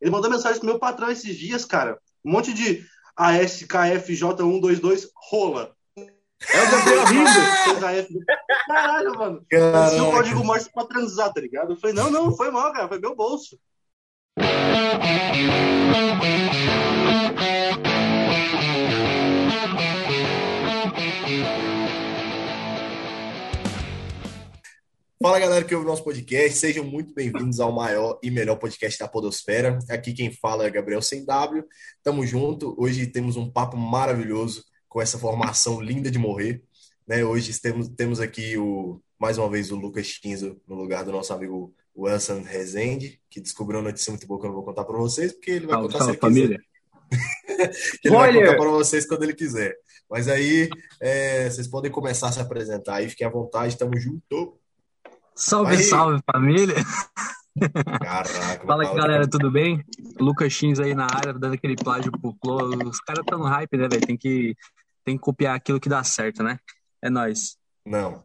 Ele mandou mensagem pro meu patrão esses dias, cara. Um monte de ASKFJ122 rola. É o Gabriel rindo. Caralho, mano. Esse o código Morse pra transar, tá ligado? Eu falei, não, não, foi mal, cara. Foi meu bolso. Fala galera que ouve o nosso podcast, sejam muito bem-vindos ao maior e melhor podcast da Podosfera. Aqui quem fala é Gabriel Sem W. Tamo junto. Hoje temos um papo maravilhoso com essa formação linda de morrer. Né? Hoje temos, temos aqui o, mais uma vez o Lucas Chinzo no lugar do nosso amigo Wilson Rezende, que descobriu uma notícia muito boa que eu não vou contar para vocês, porque ele vai contar salve, se ele família. quiser. ele vai contar para vocês quando ele quiser. Mas aí é, vocês podem começar a se apresentar aí, fiquem à vontade, tamo junto. Salve, aí. salve família! Caraca, Fala aí, galera, tudo bem? Lucas Chins aí na área, dando aquele plágio pro Flo. Os caras estão no hype, né, velho? Tem que, tem que copiar aquilo que dá certo, né? É nóis. Não.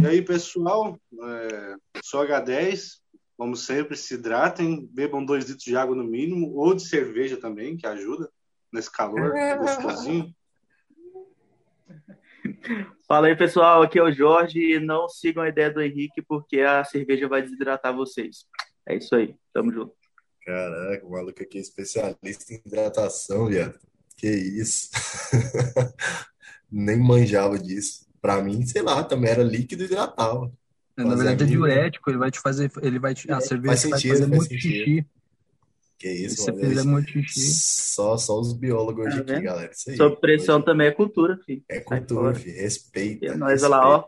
e aí, pessoal? É, sou H10. Como sempre, se hidratem, bebam dois litros de água no mínimo, ou de cerveja também, que ajuda nesse calor gostosinho. Fala aí, pessoal. Aqui é o Jorge. E não sigam a ideia do Henrique, porque a cerveja vai desidratar vocês. É isso aí. Tamo junto. Caraca, o maluco aqui é especialista em hidratação, viado. Que isso. Nem manjava disso. Pra mim, sei lá, também era líquido e hidratava. Na verdade, é diurético. Ele vai te fazer. Ele vai te, a cerveja faz sentido, vai fazer faz muito sentido. xixi. Que isso, Você mano. fizer muito xixi. Só, só os biólogos hoje Tá aqui, vendo? galera. Isso aí. Sob pressão também é cultura, filho. É cultura, filho. Respeita. E é nóis, olha lá, ó.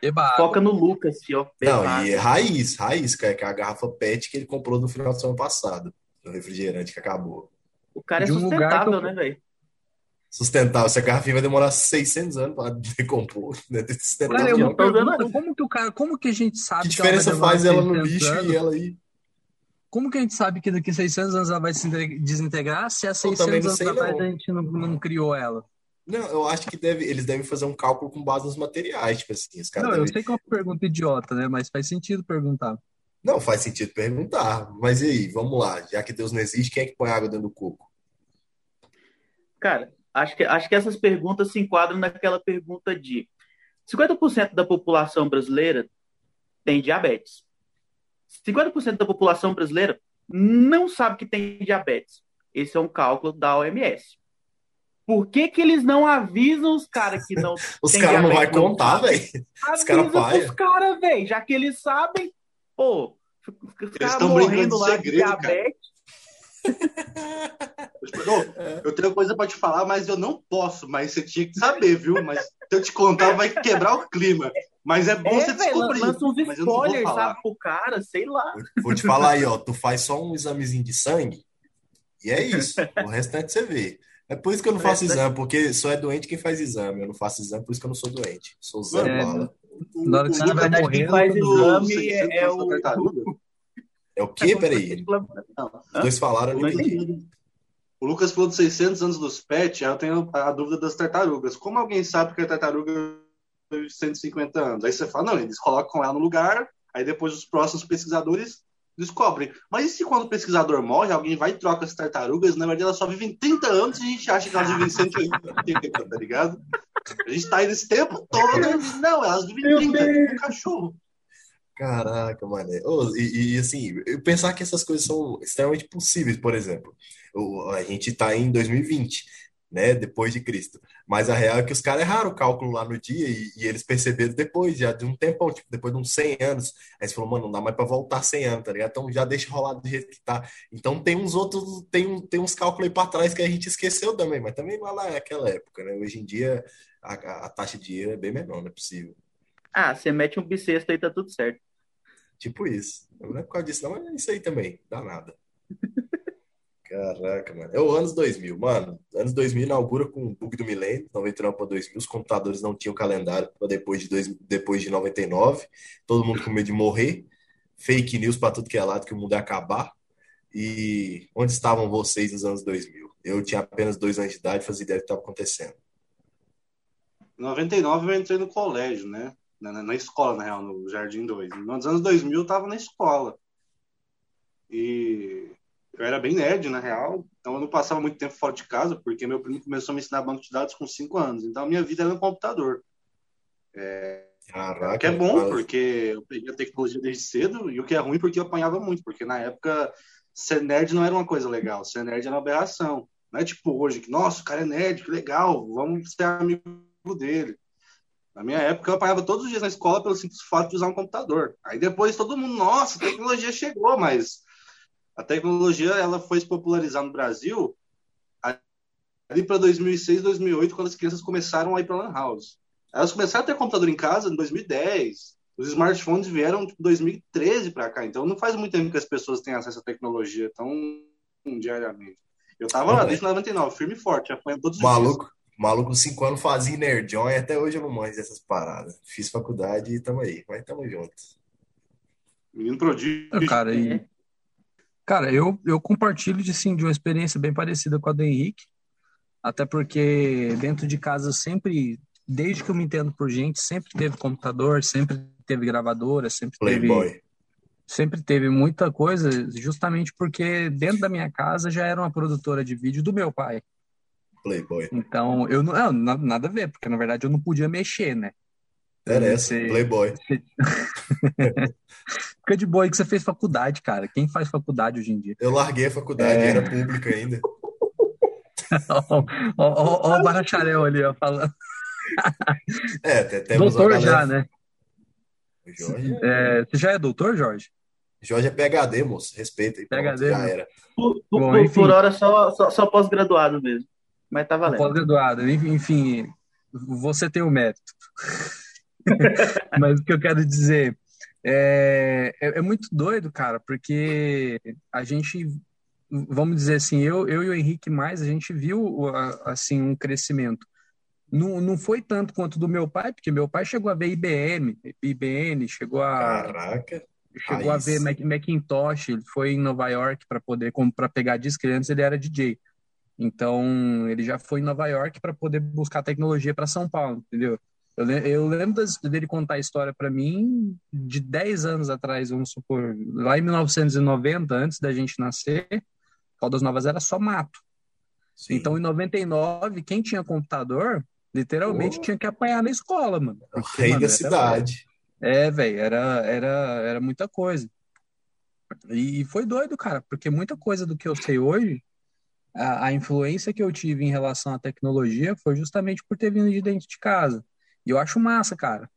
Eba, Foca no Lucas, filho. ó. Não, e é raiz, raiz, cara, que é a garrafa PET que ele comprou no final do ano passado. No refrigerante que acabou. O cara é de um lugar sustentável, que né, velho? Sustentável. Essa garrafinha vai demorar 600 anos para decompor. Né? Sustentável. Cara, eu não me tô vendo, pergunto não. como que o cara, como que a gente sabe Que que ela vai diferença demorar faz ela no 600 lixo anos? e ela aí? Como que a gente sabe que daqui a 600 anos ela vai se inte- desintegrar se há Eu 600 também não anos sei, atrás não. a gente não, não criou ela? Não, eu acho que deve, eles devem fazer um cálculo com base nos materiais, tipo assim, os caras Não, eu devem- sei que é uma pergunta idiota, né? Mas faz sentido perguntar. Não faz sentido perguntar. Mas e aí, vamos lá. Já que Deus não existe, quem é que põe água dentro do coco? Cara, acho que, acho que essas perguntas se enquadram naquela pergunta de 50% da população brasileira tem diabetes. 50% da população brasileira não sabe que tem diabetes. Esse é um cálculo da OMS. Por que, que eles não avisam os caras que não Os caras não vão contar, velho. Os cara Avisa paia. pros caras, velho, já que eles sabem, pô, os caras morrendo de lá de segredo, cara. diabetes. Tipo, "Ô, eu tenho coisa pra te falar, mas eu não posso. Mas você tinha que saber, viu? Mas se eu te contar, vai quebrar o clima. Mas é bom É, você velho, descobrir. lança uns mas eu não vou spoilers, falar. sabe, pro cara, sei lá. Vou- Vou te falar aí, ó. Tu faz só um examezinho de sangue e é isso. O restante você vê. É por isso que eu não faço restante- exame, porque só é doente quem faz exame. Eu não faço exame, por isso que eu não sou doente. Sou Zé É, Bala. Na hora que você Na vai verdade, quem morrendo, faz exame 600 é, é o. É o quê? Peraí. Não, Os dois falaram, eu entendi. entendi. O Lucas falou dos 600 anos dos pets, aí eu tenho a dúvida das tartarugas. Como alguém sabe que a tartaruga 150 anos? Aí você fala, não, eles colocam ela no lugar, aí depois os próximos pesquisadores descobrem. Mas e se quando o pesquisador morre, alguém vai e troca as tartarugas, na verdade elas só vivem 30 anos e a gente acha que elas vivem 180, tá ligado? A gente tá aí nesse tempo todo, né? não, elas vivem 30, tipo um cachorro. Caraca, mané. Ô, e, e, assim, eu pensar que essas coisas são extremamente possíveis, por exemplo. A gente tá em 2020, né? Depois de Cristo. Mas a real é que os caras erraram o cálculo lá no dia e, e eles perceberam depois, já de um tempão, tipo, depois de uns 100 anos. Aí você falou, mano, não dá mais pra voltar 100 anos, tá ligado? Então já deixa rolar do jeito que tá. Então tem uns outros, tem, tem uns cálculos aí pra trás que a gente esqueceu também, mas também é lá naquela época, né? Hoje em dia a, a- a taxa de erro é bem menor, não é possível. Ah, você mete um bissexto aí, tá tudo certo. Tipo isso. Não é por causa disso, não, mas é isso aí também. Dá nada. Caraca, mano. É o anos 2000, mano. Anos 2000 inaugura com o bug do milênio, 99 para 2000. Os computadores não tinham calendário para depois de, dois, depois de 99. Todo mundo com medo de morrer. Fake news para tudo que é lado, que o mundo ia acabar. E onde estavam vocês nos anos 2000? Eu tinha apenas dois anos de idade, fazia ideia do que estava acontecendo. Em 99 eu entrei no colégio, né? na, na escola, na real, no Jardim 2. Nos anos 2000 eu tava na escola. E eu era bem nerd, na real, então eu não passava muito tempo fora de casa, porque meu primo começou a me ensinar banco de dados com 5 anos. Então a minha vida era no computador. É, Caraca, que é bom, porque eu peguei a tecnologia desde cedo, e o que é ruim, porque eu apanhava muito, porque na época ser nerd não era uma coisa legal, ser nerd era uma aberração. Não é tipo hoje, que, nossa, o cara é nerd, que legal, vamos ser amigo dele. Na minha época, eu apanhava todos os dias na escola pelo simples fato de usar um computador. Aí depois todo mundo, nossa, a tecnologia chegou, mas a tecnologia ela foi se popularizar no Brasil ali para 2006, 2008, quando as crianças começaram a ir para lan house. Elas começaram a ter computador em casa em 2010. Os smartphones vieram tipo 2013 para cá. Então não faz muito tempo que as pessoas têm acesso à tecnologia tão diariamente. Eu tava lá desde 99, firme e forte, apanhando todos os dias. Maluco, maluco, cinco anos fazia nerdão e até hoje eu não manjo dessas paradas. Fiz faculdade e tamo aí, mas tamo junto. Menino prodígio. Cara, e, cara eu, eu compartilho de, sim, de uma experiência bem parecida com a do Henrique. Até porque dentro de casa eu sempre, desde que eu me entendo por gente, sempre teve computador, sempre teve gravadora, sempre teve, Playboy. sempre teve muita coisa, justamente porque dentro da minha casa já era uma produtora de vídeo do meu pai. Playboy. Então, eu não, não, nada a ver, porque na verdade eu não podia mexer, né? Interessa, Você- Playboy. Fica de boa aí que você fez faculdade, cara. Quem faz faculdade hoje em dia? Eu larguei a faculdade, É. era pública ainda. Ó o Baracharel ali, ó, falando. É, até temos Doutor já, né? Jorge, É, você já é doutor, Jorge? Jorge é PHD, moço. Respeita aí. pronto, PhD, já moço. era. Por, por- Bom, por hora, só, só, só pós-graduado mesmo. Mas tá valendo. Pós-graduado. Enfim, você tem o mérito. Mas o que eu quero dizer é, é, é muito doido, cara, porque a gente, vamos dizer assim, eu, eu e o Henrique mais, a gente viu a- assim um crescimento. Não, não foi tanto quanto do meu pai, porque meu pai chegou a ver IBM, IBM, chegou a, Caraca. chegou a raiz. ver Mac- Macintosh, ele foi em Nova York para poder para pegar disco, antes ele era DJ. Então, ele já foi em Nova York para poder buscar tecnologia para São Paulo, entendeu? Eu, eu lembro dele contar a história para mim de 10 anos atrás, vamos supor, lá em 1990, antes da gente nascer, Caldas Novas era só mato. Sim. Então, em 99, quem tinha computador, literalmente Pô. tinha que apanhar na escola, mano. o Porque, rei mano, da cidade. é, velho, era, era, era muita coisa. E foi doido, cara, porque muita coisa do que eu sei hoje, a, a influência que eu tive em relação à tecnologia foi justamente por ter vindo de dentro de casa. E eu acho massa, cara.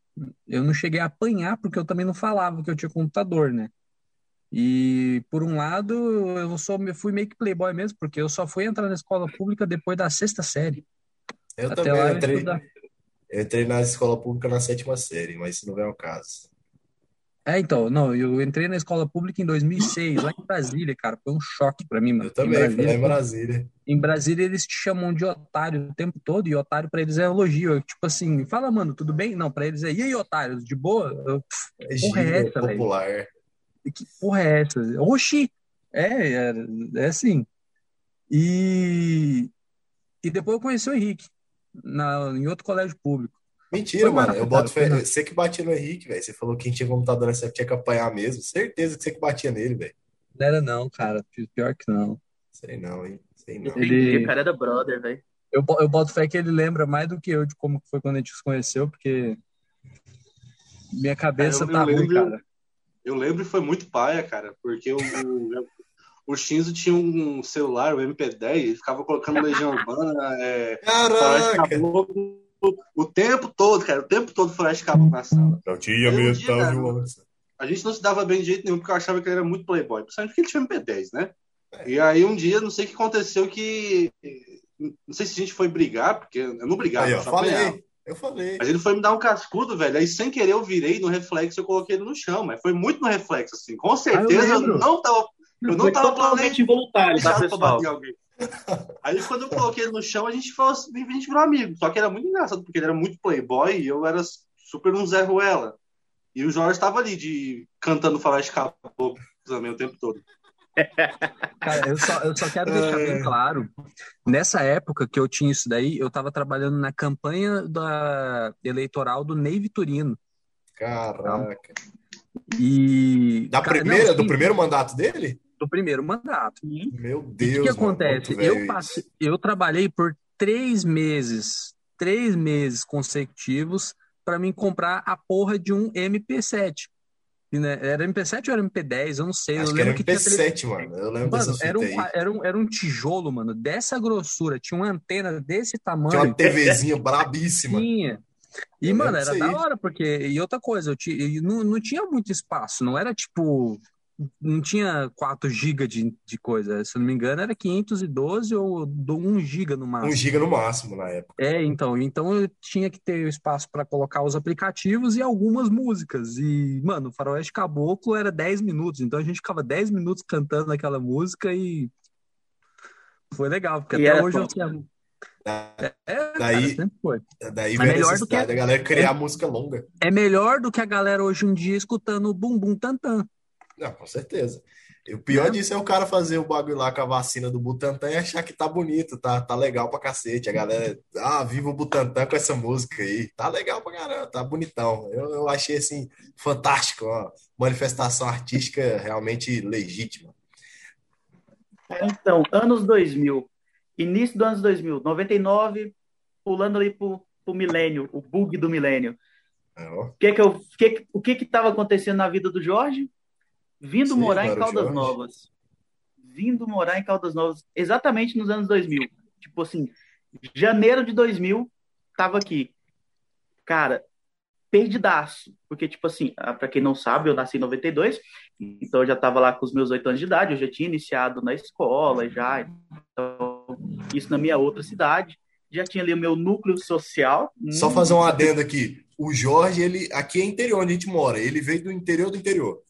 Eu não cheguei a apanhar porque eu também não falava que eu tinha computador, né? E por um lado, eu sou, eu fui meio que playboy mesmo, porque eu só fui entrar na escola pública depois da sexta série. Eu Até também lá eu entrei, eu entrei na escola pública na sétima série, mas isso não é o caso. É, então, não, eu entrei na escola pública em 2006, lá em Brasília, cara. Foi um choque pra mim, mano. Eu Em também, fui lá Brasília, em Brasília. em Brasília eles te chamam de otário o tempo todo, e otário pra eles é elogio. Eu, tipo assim, fala, mano, tudo bem? Não, pra eles é, e aí, otário, de boa? Eu, É porra é essa, velho? popular. que porra é essa? Oxi! É, é, é assim. E, e depois eu conheci o Henrique, na, em outro colégio público. Mentira, Foi mano. Eu boto cara, fé. Você que batia no Henrique, velho. Você falou que quem tinha computador nessa época tinha que apanhar mesmo. Certeza que você que batia nele, velho. Não era não, cara, pior que não. Sei não, hein? Sei não. Ele- o cara era brother, velho. Eu, eu boto fé que ele lembra mais do que eu de como foi quando a gente se conheceu, porque minha cabeça eu tá ruim, lembro- cara. Eu lembro e foi muito paia, cara, porque o, o, Shinzo tinha um celular, o MP10, ele ficava colocando Legião Urbana, é, Caraca! O tempo todo, cara, o tempo todo Floresta Caboclo na sala. Tinha Eu metade tinha, de uma. A gente não se dava bem de jeito nenhum, porque eu achava que ele era muito playboy, principalmente porque ele tinha MP10, né? E aí um dia, não sei o que aconteceu, que... Não sei se a gente foi brigar, porque eu não brigava, Aí, eu só apanhava. falei. Eu falei. Mas ele foi me dar um cascudo, velho. Aí, sem querer, eu virei no reflexo e eu coloquei ele no chão. Mas foi muito no reflexo, assim. Com certeza eu, lembro. não tava. Eu não Foi tava totalmente involuntário, tá, pra pessoal? bater em alguém. Aí, quando eu coloquei ele no chão, a gente, falou, assim, a gente virou amigo. Só que era muito engraçado, porque ele era muito playboy e eu era super um Zé Ruela. E o Jorge tava ali, de, cantando Faroeste Caboclo também o tempo todo. Cara, eu só, eu só quero deixar bem claro. Nessa época que eu tinha isso daí, eu tava trabalhando na campanha da eleitoral do Ney Vitorino. Caraca. E. Da cara, primeira, não, do sim, primeiro mandato dele? Do primeiro mandato. Meu E o Deus, que, que mano, acontece? velho Eu passei, eu trabalhei por três meses, três meses consecutivos para mim comprar a porra de um MP7. E, né, Era MP7 ou era MP10? Eu não sei. Acho eu que era lembro que tinha tele- MP7, mano. Eu lembro Mano, dessa era um, era, um, era um tijolo, mano, dessa grossura. Tinha uma antena desse tamanho. Tinha uma TVzinha brabíssima. Tinha. E, Eu mano, era da hora, porque. E outra coisa, eu e não, não tinha muito espaço, não era tipo. Não tinha 4 GB de, de coisa. Se eu não me engano, era 512 ou do 1 GB no Um máximo. giga no máximo na época. É, então, então eu tinha que ter espaço para colocar os aplicativos e algumas músicas. E, mano, o Faroeste Caboclo era 10 minutos, então a gente ficava 10 minutos cantando aquela música e foi legal, porque E até hoje eu top. sei. Da- É, cara, Daí- sempre foi. Daí veio a melhor do que- da galera criar música longa. É melhor do que a galera hoje em dia escutando o Bum Bum Tantan. Não, com certeza. E o pior Né? disso é o cara fazer o bagulho lá com a vacina do Butantan e achar que tá bonito, tá, tá legal pra cacete. A galera, ah, viva o Butantan com essa música aí. Tá legal pra caramba, tá bonitão. Eu, eu achei assim, fantástico, ó. Manifestação artística realmente legítima. Então, anos 2000, início dos anos 2000, 99, pulando ali pro, pro milênio, o bug do milênio. É. O que que eu, que, o que que estava acontecendo na vida do Jorge? Vindo Sim, morar em Caldas. Novas. Vindo morar em Caldas Novas, exatamente nos anos 2000. Tipo assim, janeiro de 2000, tava aqui. Cara, perdidaço. Porque, tipo assim, ah, pra quem não sabe, eu nasci em 92, então eu já tava lá com os meus oito anos de idade, eu já tinha iniciado na escola, já. Então, isso na minha outra cidade. Já tinha ali o meu núcleo social. Só fazer um adendo aqui. O Jorge, ele aqui é interior onde a gente mora. Ele veio do interior do interior.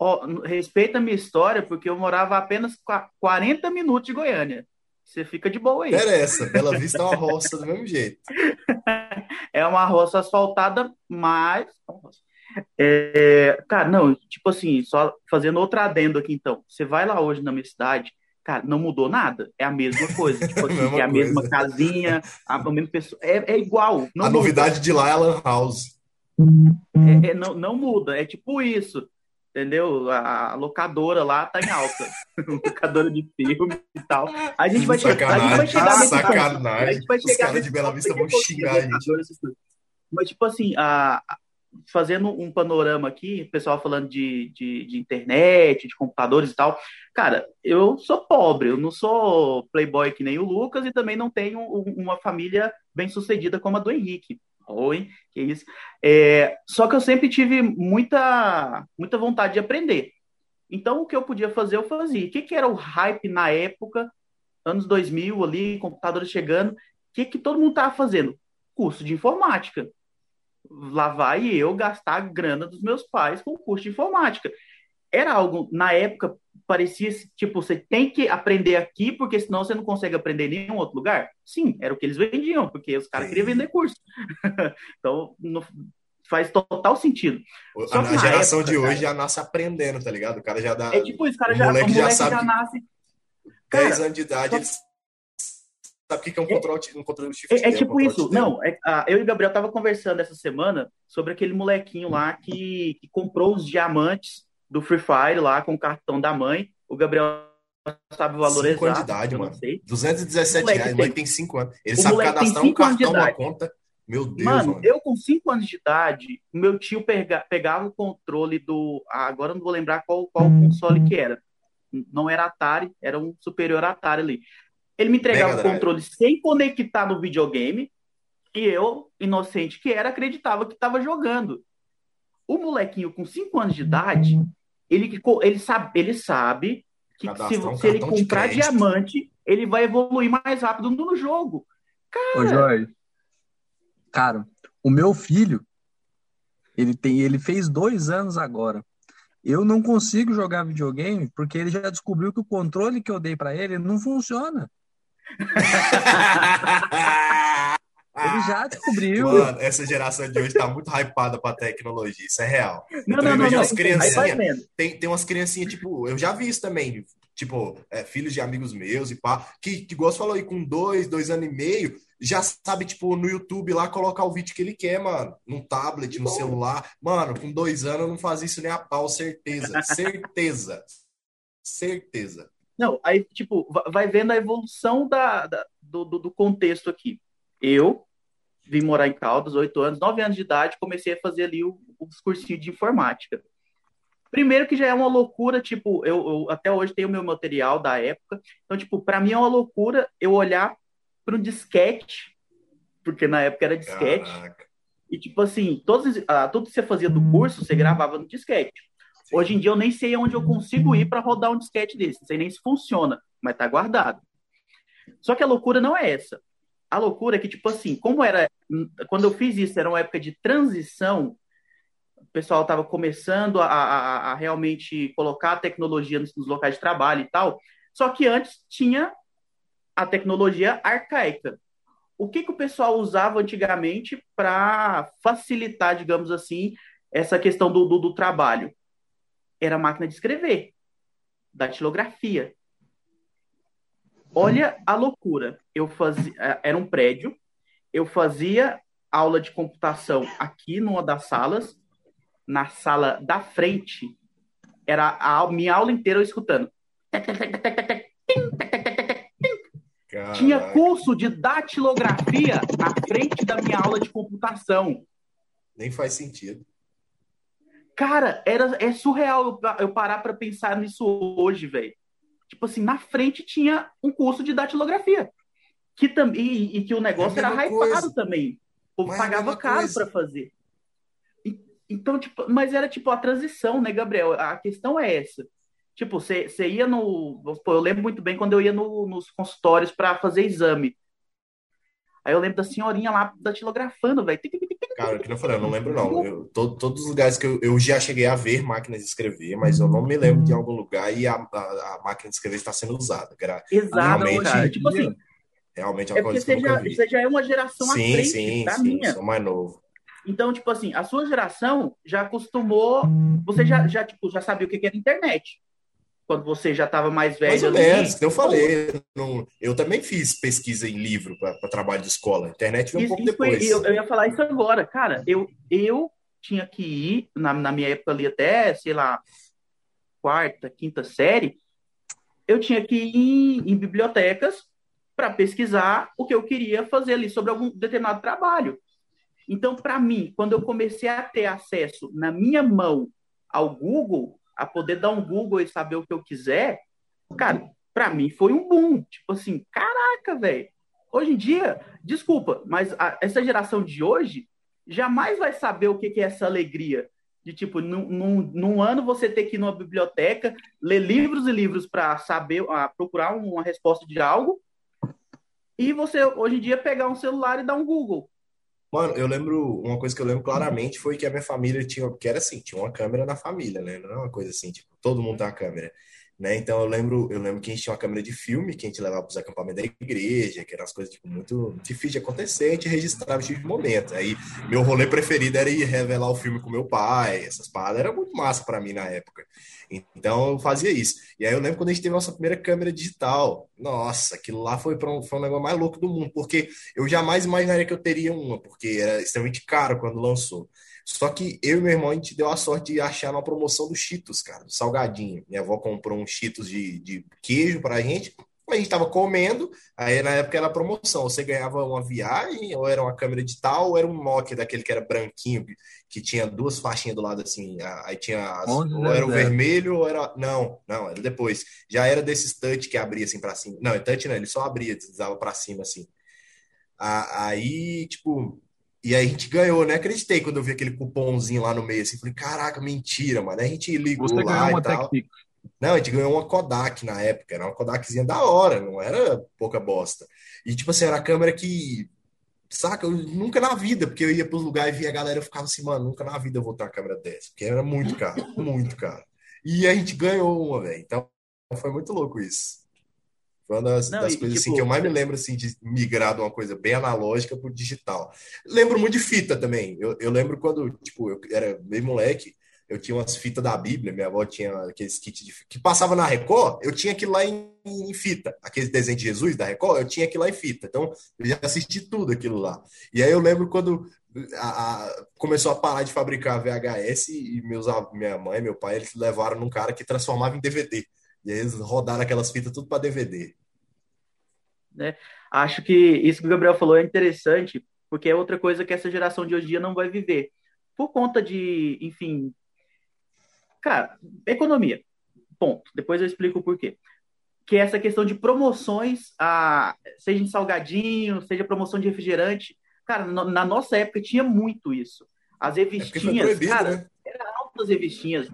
Ó, respeita a minha história, porque eu morava a apenas qua- 40 minutos de Goiânia. Você fica de boa aí. Interessa. Bela Vista é uma roça do mesmo jeito. É uma roça asfaltada, mas. É, cara, não, tipo assim, só fazendo outro adendo aqui então. Você vai lá hoje na minha cidade, cara, não mudou nada. É a mesma coisa. Tipo assim, Mesma é a mesma coisa. casinha, a mesma pessoa. É, é igual. Não a muda. novidade de lá é a Lan House. É- é- não, não muda. É tipo isso. Entendeu? A, locadora lá tá em alta. locadora de filme e tal. A gente vai, chegar, a gente vai Sacanagem. chegar nesse ponto. A Sacanagem. gente vai Os chegar caras de Bela Vista vão xingar a gente. Mas, tipo assim, a, fazendo um panorama aqui, o pessoal falando de, de, de internet, de computadores e tal. Cara, eu sou pobre, eu não sou playboy que nem o Lucas e também não tenho um- uma família bem sucedida como a do Henrique. Oi, que isso. É, só que eu sempre tive muita, muita vontade de aprender. Então, o que eu podia fazer, eu fazia. O que, que era o hype na época, anos 2000 ali, computadores chegando? O que, que todo mundo estava fazendo? Curso de informática. Lá vai eu gastar a grana dos meus pais com curso de informática. Era algo, na época, parecia tipo, você tem que aprender aqui, porque senão você não consegue aprender em nenhum outro lugar. Sim, era o que eles vendiam, porque os caras queriam vender curso. então, não- faz total sentido. Só A, a geração época, de hoje cara- já nasce aprendendo, tá ligado? O cara já dá É tipo isso, cara, já, moleque moleque, já já, sabe- nasce. 10 cara, anos de idade, só- ele sabe o que é um controle, um controle shift É, é um tipo controle isso. Não, é- ah, eu e o Gabriel tava conversando essa semana sobre aquele molequinho lá que, que comprou os diamantes do Free Fire lá com o cartão da mãe. O Gabriel sabe o valor Cinco anos exato. de idade, mano. sei. 217 Moleque reais, tem- moleque tem 5 anos. Ele o sabe cadastrar um cinco anos de cartão idade. conta. Meu Deus, Mano, mano. eu com 5 anos de idade, meu tio pega- pegava o controle do. ah, agora não vou lembrar qual, qual console que era. Não era Atari, era um superior Atari ali. Ele me entregava Mega o Drive. controle sem conectar no videogame e eu, inocente que era, acreditava que estava jogando. O molequinho com 5 anos de idade, ele, ele, sabe, ele sabe que se, Cadastrar um se ele comprar diamante, ele vai evoluir mais rápido no jogo. Ô, Jorge, cara, o meu filho, ele tem, ele fez dois anos agora. Eu não consigo jogar videogame porque ele já descobriu que o controle que eu dei pra ele não funciona. Ele já descobriu. Mano, essa geração de hoje tá muito hypada pra tecnologia, isso é real. Não, Então, não, não, não. as Aí criancinhas. vai vendo. Tem, tem umas criancinhas, tipo, eu já vi isso também. tipo, é, filhos de amigos meus e pá, que, que gosto falou aí, com dois, dois anos e meio, já sabe, tipo, no YouTube lá, colocar o vídeo que ele quer, mano. Num tablet, no celular. Mano, com dois anos eu não fazia isso nem a pau, certeza. certeza. certeza. Não, aí, tipo, vai vendo a evolução da, da do, do contexto aqui. Eu vim morar em Caldas, oito anos, nove anos de idade, comecei a fazer ali o, os cursinhos de informática. Primeiro que já é uma loucura, tipo, eu, eu até hoje tenho o meu material da época, então, tipo, para mim é uma loucura eu olhar para um disquete, porque na época era disquete, Caraca. e tipo assim, todos, ah, tudo que você fazia do curso, você gravava no disquete. Sim. Hoje em dia eu nem sei onde eu consigo ir para rodar um disquete desse, não sei nem se funciona, mas tá guardado. Só que a loucura não é essa. A loucura é que, tipo assim, como era. Quando eu fiz isso, era uma época de transição, o pessoal estava começando a, a, a, realmente colocar a tecnologia nos, nos locais de trabalho e tal. Só que antes tinha a tecnologia arcaica. O que, que o pessoal usava antigamente para facilitar, digamos assim, essa questão do, do, do trabalho? Era a máquina de escrever, datilografia. Olha a loucura. Eu fazia, é, era um prédio, eu fazia aula de computação aqui numa das salas, na sala da frente, era a minha aula inteira eu escutando. Caraca. Tinha curso de datilografia na frente da minha aula de computação. Nem faz sentido. Cara, era, é surreal eu, eu parar para pensar nisso hoje, velho. Tipo assim, na frente tinha um curso de datilografia. Que também, e, e que o negócio é era hypado também. O povo é pagava caro para fazer. E, então, tipo, mas era tipo a transição, né, Gabriel? A questão é essa. Tipo, você ia no. Pô, eu lembro muito bem quando eu ia no, nos consultórios para fazer exame. Aí eu lembro da senhorinha lá datilografando, velho. Cara, que não falei, eu não lembro não. Eu, todo, todos os lugares que eu, eu já cheguei a ver máquinas de escrever, mas eu não me lembro de algum lugar e a, a, a máquina de escrever está sendo usada. Era, Exato, realmente, cara. Tipo assim, realmente é, é coisa que você já, você já é uma geração sim, à frente sim, da sim, minha. sou mais novo. Então, tipo assim, a sua geração já acostumou, você já, já, tipo, já sabia o que era internet quando você já estava mais velho? Mais ou menos, que eu falei. Não, eu também fiz pesquisa em livro para trabalho de escola. A internet veio um pouco depois. Foi, eu, eu, ia falar isso agora. Cara, eu, eu tinha que ir, na, na minha época ali até, sei lá, quarta, quinta série, eu tinha que ir em, em bibliotecas para pesquisar o que eu queria fazer ali sobre algum determinado trabalho. Então, para mim, quando eu comecei a ter acesso na minha mão ao Google, a poder dar um Google e saber o que eu quiser, cara, para mim foi um boom. Tipo assim, caraca, velho. Hoje em dia, desculpa, mas a, essa geração de hoje jamais vai saber o que, que é essa alegria. De tipo, num, num, num, ano você ter que ir numa biblioteca, ler livros e livros para saber, a, procurar uma resposta de algo, e você hoje em dia pegar um celular e dar um Google. Mano, eu lembro, uma coisa que eu lembro claramente foi que a minha família tinha, que era assim, tinha uma câmera na família, né? Não é uma coisa assim, tipo, todo mundo tem uma câmera. Né? Então eu lembro, eu lembro que a gente tinha uma câmera de filme que a gente levava para os acampamentos da igreja, que eram as coisas tipo, muito difíceis de acontecer, a gente registrava esse tipo momento. Aí meu rolê preferido era ir revelar o filme com meu pai, essas paradas era muito massa para mim na época. Então eu fazia isso. E aí eu lembro quando a gente teve a nossa primeira câmera digital. Nossa, aquilo lá foi, um, foi um negócio mais louco do mundo, porque eu jamais imaginaria que eu teria uma, porque era extremamente caro quando lançou. Só que eu e meu irmão, a gente deu a sorte de achar uma promoção do Cheetos, cara, do salgadinho. Minha avó comprou um Cheetos de, de queijo pra gente. A gente tava comendo, aí na época era promoção. Você ganhava uma viagem, ou era uma câmera digital, ou era um Nokia daquele que era branquinho, que tinha duas faixinhas do lado assim. Aí tinha. As, ou era o vermelho, ou era. Não, não, era depois. Já era desses touch que abria assim pra cima. Não, é touch não, ele só abria, deslizava pra cima assim. Aí, tipo, e aí a gente ganhou, né? Acreditei quando eu vi aquele cupomzinho lá no meio, assim, falei, caraca, mentira, mano. Aí a gente ligou Você lá e tal. Não, a gente ganhou uma Kodak na época, era uma Kodakzinha da hora, não era pouca bosta. E tipo assim, era a câmera que, saca, eu nunca na vida, porque eu ia pros lugares e via a galera, eu ficava assim, mano, nunca na vida eu vou ter uma câmera dessa, porque era muito caro, muito caro. E a gente ganhou uma, velho. Então foi muito louco isso. Foi uma das, Não, das e, coisas tipo, assim, que eu mais me lembro assim, de migrar de uma coisa bem analógica para o digital. Lembro muito de fita também. Eu, eu lembro quando tipo, eu era bem moleque, eu tinha umas fitas da Bíblia, minha avó tinha aqueles kits de, que passava na Record, eu tinha aquilo lá em, em fita. Aquele desenho de Jesus da Record, eu tinha aquilo lá em fita. Então, eu já assisti tudo aquilo lá. E aí eu lembro quando a, a, começou a parar de fabricar VHS e meus, minha mãe, meu pai, eles levaram num cara que transformava em DVD. E aí eles rodaram aquelas fitas tudo para DVD. Né? Acho que isso que o Gabriel falou é interessante, porque é outra coisa que essa geração de hoje em dia não vai viver. Por conta de, enfim, Cara, economia. Ponto. Depois eu explico o porquê. Que é essa questão de promoções, a, seja em salgadinho, seja promoção de refrigerante. Cara, no, na nossa época tinha muito isso. As é revistinhas, é cara, né? eram altas revistinhas.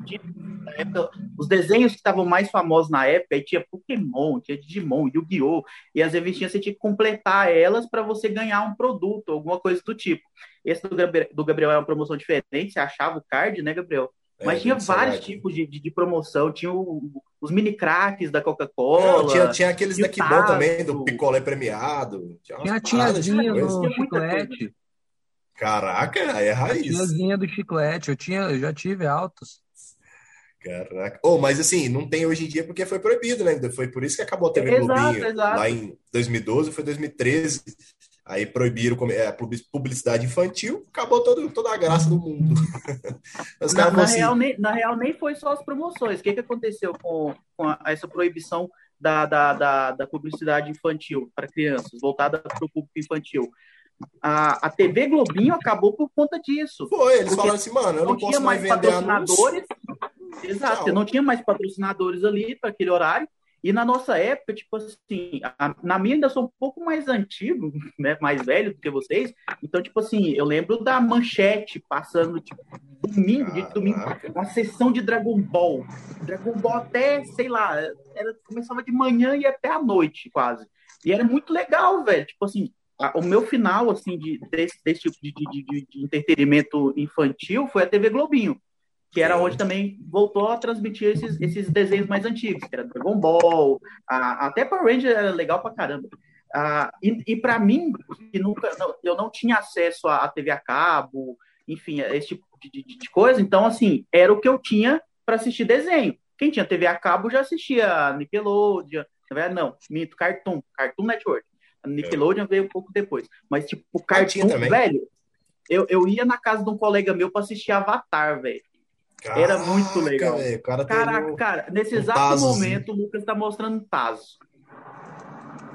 Tinha, época, os desenhos que estavam mais famosos na época, aí tinha Pokémon, tinha Digimon, Yu-Gi-Oh! E as revistinhas você tinha que completar elas para você ganhar um produto, alguma coisa do tipo. Esse do Gabriel, do Gabriel é uma promoção diferente, você achava o card, né, Gabriel? É, Mas tinha vários tipos de, de, de, promoção. Tinha o, os mini craques da Coca-Cola. Tinha, tinha aqueles daqui bom também, do picolé premiado. Tinha, tinha a tiazinha do chiclete. Caraca, é raiz. A tiazinha do chiclete. Eu, tinha, eu já tive altos. Caraca. Oh, mas assim, não tem hoje em dia porque foi proibido, né? Foi por isso que acabou a TV exato, Globinho. Exato. Lá em 2012, foi 2013. Aí proibiram é, a publicidade infantil, acabou todo, toda a graça do mundo. na, na, real, nem, na real, nem foi só as promoções. O que, que aconteceu com, com a, essa proibição da, da, da, da publicidade infantil para crianças, voltada para o público infantil? A, a TV Globinho acabou por conta disso. Foi, eles falaram assim, mano, eu não, não posso mais, mais vender Exato, não tinha mais patrocinadores ali para aquele horário. E na nossa época, tipo assim, a, na minha ainda sou um pouco mais antigo, né, mais velho do que vocês. Então, tipo assim, eu lembro da manchete passando, tipo, domingo, de domingo, uma sessão de Dragon Ball. Dragon Ball até, sei lá, era, começava de manhã e até à noite, quase. E era muito legal, velho. Tipo assim, a, o meu final, assim, de, desse, desse tipo de, de, de, de entretenimento infantil foi a TV Globinho que era onde também voltou a transmitir esses, esses desenhos mais antigos, que era Dragon Ball, a, até Power Ranger era legal pra caramba. Ah, e e para mim, que nunca, não, eu não tinha acesso à TV a cabo, enfim, esse tipo de, de, de coisa, então, assim, era o que eu tinha para assistir desenho. Quem tinha TV a cabo já assistia Nickelodeon, não, mito, Cartoon, Cartoon Network. A Nickelodeon veio um pouco depois. Mas, tipo, o Cartoon, velho, eu, eu ia na casa de um colega meu para assistir Avatar, velho. Caraca, Era muito legal. Véio, cara Caraca, um, cara, nesse um exato tazo, momento o Lucas tá mostrando Tazo.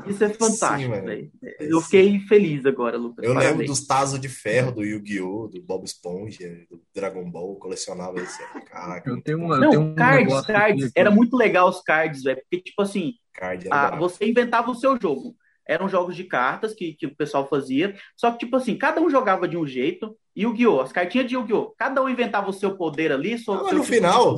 Isso é fantástico, velho. Eu fiquei feliz agora, Lucas. Eu Parabéns. lembro dos Tazos de ferro do Yu-Gi-Oh!, do Bob Esponja, do Dragon Ball, colecionava esse. Caraca. Eu tenho uma. Não, tenho um cards, cards. Aqui, era muito legal os cards, velho. Porque, tipo assim, a, você inventava o seu jogo eram jogos de cartas que, que o pessoal fazia. Só que, tipo assim, cada um jogava de um jeito. Yu-Gi-Oh! As cartinhas de Yu-Gi-Oh! Cada um inventava o seu poder ali, sua, ah, no final.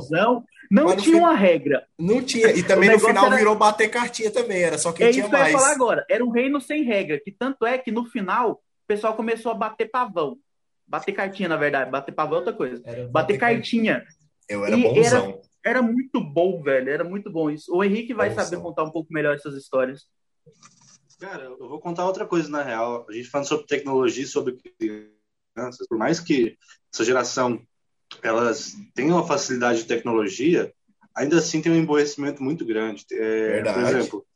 Não tinha uma regra. Não tinha. E também no final era... virou bater cartinha também. Era só quem é tinha mais. É isso que eu ia falar agora. Era um reino sem regra. Que tanto é que no final o pessoal começou a bater pavão. Bater cartinha, na verdade. Bater pavão é outra coisa. Era bater, bater cartinha. Eu era e bonzão. Era, era, muito bom, velho. Era muito bom isso. O Henrique vai bonzão. saber contar um pouco melhor essas histórias. Cara, eu vou contar outra coisa na real. A gente falando sobre tecnologia, sobre crianças, por mais que essa geração elas tenham uma facilidade de tecnologia, ainda assim tem um emborrecimento muito grande. É, por exemplo,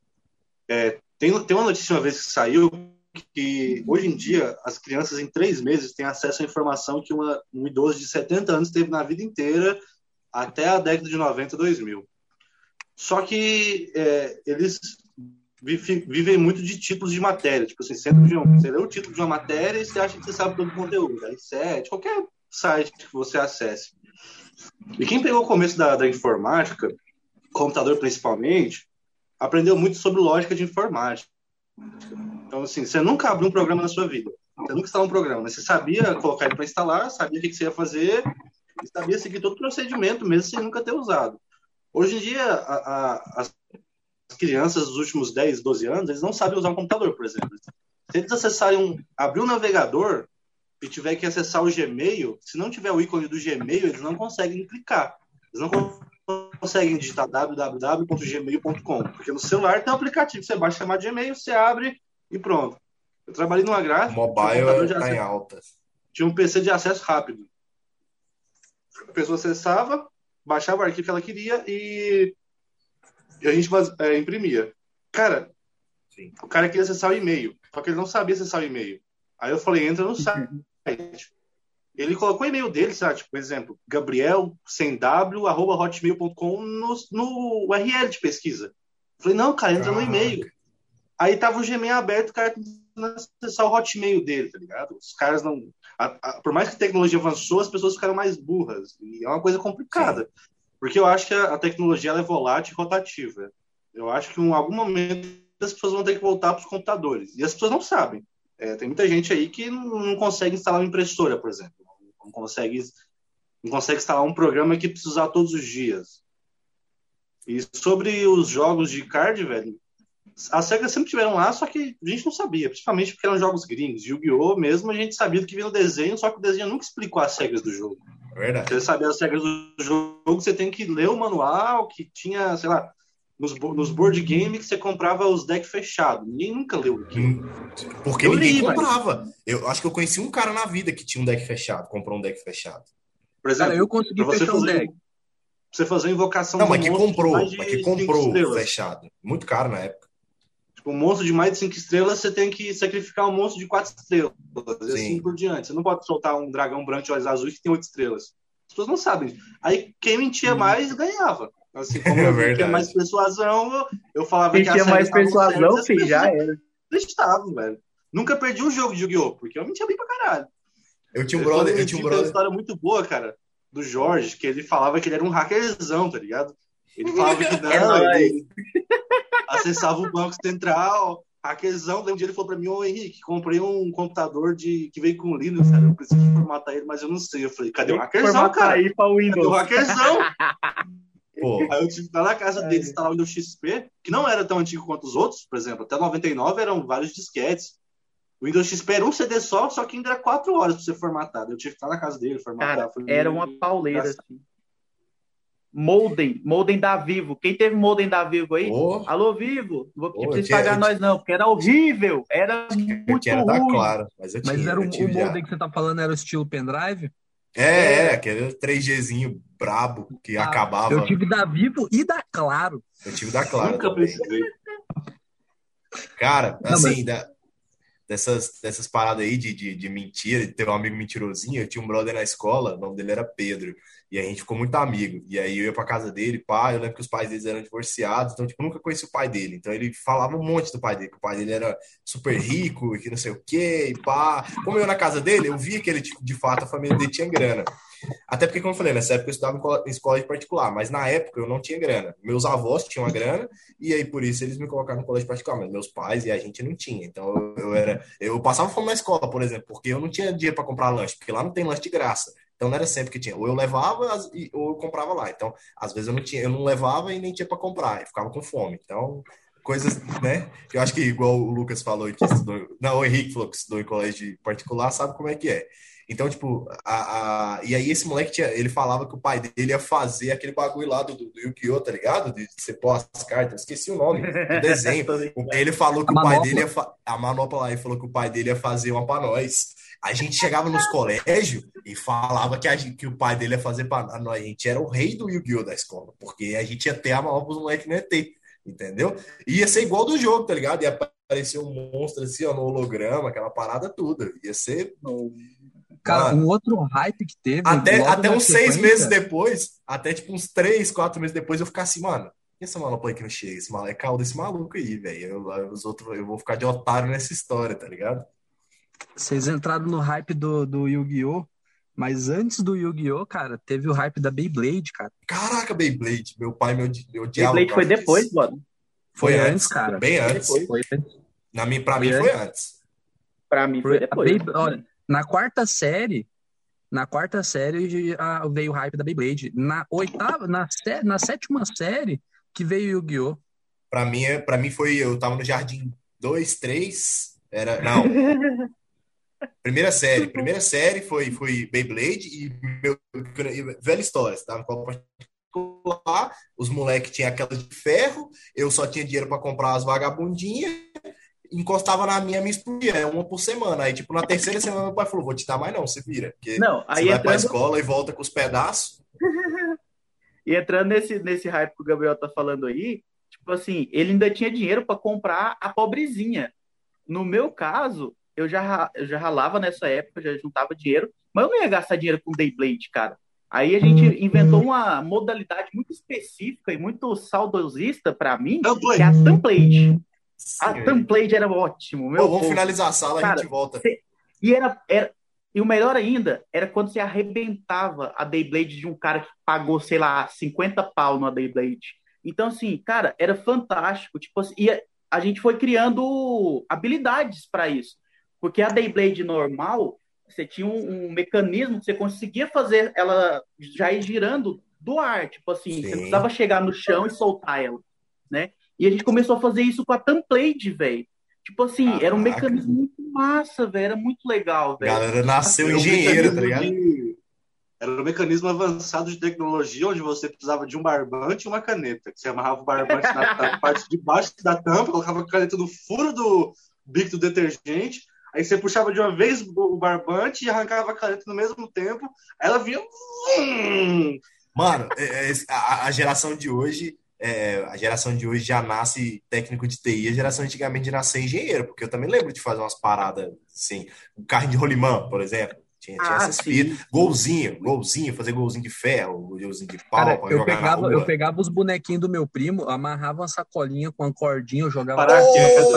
é, tem, tem uma notícia uma vez que saiu que hoje em dia as crianças em três meses têm acesso à informação que uma, um idoso de 70 anos teve na vida inteira até a década de 90, 2000. Só que é, eles vivem muito de títulos de matéria. Tipo assim, de um, você lê o título de uma matéria e você acha que você sabe todo o conteúdo. Aí sete, qualquer site que você acesse. E quem pegou o começo da, da informática, computador principalmente, aprendeu muito sobre lógica de informática. Então, assim, você nunca abriu um programa na sua vida. Você nunca instalou um programa, mas você sabia colocar ele para instalar, sabia o que você ia fazer, sabia seguir todo o procedimento, mesmo sem nunca ter usado. Hoje em dia, a, a, as crianças dos últimos 10, 12 anos, eles não sabem usar um computador, por exemplo. Se eles acessarem um, abrir um navegador e tiver que acessar o Gmail, se não tiver o ícone do Gmail, eles não conseguem clicar. Eles não conseguem digitar www.gmail.com, porque no celular tem um aplicativo, você baixa chamar de Gmail, você abre e pronto. Eu trabalhei numa gráfica. Mobile um tá em alta. Tinha um PC de acesso rápido. A pessoa acessava, baixava o arquivo que ela queria e, e a gente é, imprimia. Cara, Sim. o cara queria acessar o e-mail, só que ele não sabia acessar o e-mail. Aí eu falei, entra no site. Ele colocou o e-mail dele, sabe? Tipo, por exemplo, gabriel sem w, arroba hotmail.com no, no URL de pesquisa. Eu falei, não, cara, entra no e-mail. Aí tava o Gmail aberto, o cara acessar o hotmail dele, tá ligado? Os caras não. A, a, por mais que a tecnologia avançou, as pessoas ficaram mais burras. E é uma coisa complicada. Sim. Porque eu acho que a, a tecnologia é volátil e rotativa. Eu acho que em algum momento as pessoas vão ter que voltar para os computadores. E as pessoas não sabem. É, tem muita gente aí que não, não, consegue instalar uma impressora, por exemplo. Não consegue, não consegue instalar um programa que precisa usar todos os dias. E sobre os jogos de card, velho, as regras sempre tiveram lá, só que a gente não sabia, principalmente porque eram jogos gringos. Yu-Gi-Oh! mesmo, a gente sabia do que vinha no desenho, só que o desenho nunca explicou as regras do jogo. É verdade. Você saber as regras do jogo, você tem que ler o manual, que tinha, sei lá, nos, nos board games que você comprava os decks fechados. Ninguém nunca leu aquilo. Porque eu ninguém li, comprava. Mas... Eu acho que eu conheci um cara na vida que tinha um deck fechado, comprou um deck fechado. Por exemplo, cara, eu consegui fechar um deck. Você fazer invocação Não, mas que comprou, mas que comprou fechado. Muito caro na época um monstro de mais de 5 estrelas, você tem que sacrificar um monstro de 4 estrelas. E assim por diante. Você não pode soltar um dragão branco de olhos azuis que tem 8 estrelas. As pessoas não sabem. Aí quem mentia hum. mais ganhava. Assim, como é eu tinha mais persuasão, eu falava quem que tinha mais persuasão, sim, já era. Acreditavam, velho. Nunca perdi um jogo de Yu-Gi-Oh! Porque eu mentia bem pra caralho. Eu tinha um brother, eu, eu tinha um brother. uma história muito boa, cara, do Jorge, que ele falava que ele era um hackerzão, tá ligado? Ele falava que não, é ele acessava o Banco Central, hackerzão. Daí um dia ele falou pra mim, ô Henrique, comprei um computador de, que veio com Linux, cara, eu preciso formatar ele, mas eu não sei. Eu falei, cadê o hackerzão, cara? Aí pra Windows. Cadê o hackerzão? Pô. Aí eu tive que ir lá na casa dele instalar o Windows XP, que não era tão antigo quanto os outros, por exemplo, até 99 eram vários disquetes. O Windows XP era um CD só, só que ainda era quatro horas pra você formatar. Eu tive que estar na casa dele, formatar. Cara, era uma pauleira, assim. Molden, Molden da Vivo. Quem teve Molden da Vivo aí? Oh. Alô, Vivo? Não vou pedir oh, pagar tinha, nós, não, porque era horrível. Era muito era ruim. Claro, mas, eu tinha, mas era o, o Molden que você tá falando era o estilo pendrive? É, é, é aquele 3Gzinho brabo que ah, acabava. Eu tive da Vivo e da Claro. Eu tive da Claro. Nunca precisei. Cara, assim, não, mas... da, dessas, dessas paradas aí de, de, de mentira, de ter um amigo mentirosinho, eu tinha um brother na escola, o nome dele era Pedro. E a gente ficou muito amigo. E aí eu ia pra casa dele, pai, eu lembro que os pais deles eram divorciados, então, tipo, nunca conheci o pai dele. Então ele falava um monte do pai dele, que o pai dele era super rico, que não sei o quê, e pá. Como eu na casa dele, eu via que ele, tipo, de fato, a família dele tinha grana. Até porque, como eu falei, nessa época eu estudava em escola de particular, mas na época eu não tinha grana. Meus avós tinham a grana, e aí por isso eles me colocaram no colégio particular, mas meus pais e a gente não tinha. Então eu, era. Eu passava fome na escola, por exemplo, porque eu não tinha dinheiro para comprar lanche, porque lá não tem lanche de graça. Então não era sempre que tinha. Ou eu levava ou eu comprava lá. Então, às vezes eu não tinha, eu não levava e nem tinha para comprar, eu ficava com fome. Então, coisas, né? Eu acho que igual o Lucas falou que estudou, não, o Henrique falou que estudou em colégio particular, sabe como é que é. Então, tipo, a, a, e aí esse moleque tinha, ele falava que o pai dele ia fazer aquele bagulho lá do, do, Yu-Gi-Oh, tá ligado? De, você pôr as cartas, esqueci o nome do desenho. ele falou que a o pai dele ia, a manopla lá, ele falou que o pai dele ia fazer uma pra nós. A gente chegava nos colégios e falava que, a gente, que o pai dele ia fazer para nós. A gente era o rei do Yu-Gi-Oh! da escola, porque a gente ia ter a maior os moleques não ia ter, entendeu? E ia ser igual do jogo, tá ligado? Ia aparecer um monstro assim, ó, no holograma, aquela parada toda. Ia ser. Cara, Mano, um outro hype que teve. Até, até uns seis meses depois, até tipo uns três, quatro meses depois, eu ficar assim, mano. E essa maluco aí que não chega? Esse maluco é caldo desse maluco aí, velho. Os outros, eu vou ficar de otário nessa história, tá ligado? Vocês entraram no hype do, do Yu-Gi-Oh! Mas antes do Yu-Gi-Oh, cara, teve o hype da Beyblade, cara. Caraca, Beyblade. Meu pai me odiava. Beyblade foi depois, mano. Foi, foi antes, cara. Bem antes. Foi. Na minha, pra foi mim antes. foi antes. Pra mim foi depois. olha, na quarta série, na quarta série veio o hype da Beyblade. Na oitava, na, na sétima série que veio o Yu-Gi-Oh! Pra mim, é, pra mim foi, eu tava no Jardim 2, 3, era, não, Primeira série. Primeira série foi, foi Beyblade e meu, velha história. Tava particular, os moleques tinham aquela de ferro, eu só tinha dinheiro para comprar as vagabundinhas. Encostava na minha, me explodia, é uma por semana. Aí, tipo, na terceira semana, meu pai falou: vou te dar mais não, você vira. Porque Não, aí você vai pra entrando- escola e volta com os pedaços. E entrando nesse, nesse hype que o Gabriel tá falando aí, tipo assim, ele ainda tinha dinheiro para comprar a pobrezinha. No meu caso, eu já, eu já ralava nessa época, já juntava dinheiro, mas eu não ia gastar dinheiro com Dayblade, cara. Aí a gente inventou uma modalidade muito específica e muito saudosista para mim, que é a A Template era ótimo, meu Pô, vamos povo. finalizar a sala, a Cara, gente volta. E era, era e o melhor ainda era quando você arrebentava a Dayblade de um cara que pagou, sei lá, 50 pau na Dayblade. Então, assim, cara, era fantástico. Tipo assim, e a, a gente foi criando habilidades para isso. Porque a Dayblade normal, você tinha um, um mecanismo que você conseguia fazer ela já ir girando do ar. Tipo assim, Sim. você precisava chegar no chão e soltar ela, né? E a gente começou a fazer isso com a Template, velho. Tipo assim, era um Caraca. mecanismo muito massa, velho. Era muito legal, A velho. galera nasceu Era um engenheiro, tá mecanismo ligado? de- Era um mecanismo avançado de tecnologia onde você precisava de um barbante e uma caneta. Que você amarrava o barbante na, na parte de baixo da tampa, colocava a caneta no furo do bico do detergente, aí você puxava de uma vez o barbante e arrancava a caneta no mesmo tempo, aí ela vinha. Hum, Mano, é- é- a geração de hoje, é, a geração de hoje já nasce técnico de TI, a geração antigamente de nascer engenheiro, porque eu também lembro de fazer umas paradas assim, o carro de rolimã, por exemplo. Tinha, tinha Ah, essas fitas. Golzinho, golzinho, fazer golzinho de ferro, golzinho de pau Cara, pra eu jogar na pegava, rua. eu pegava os bonequinhos do meu primo, amarrava uma sacolinha com uma cordinha, eu jogava Paraquedas. pra Ô,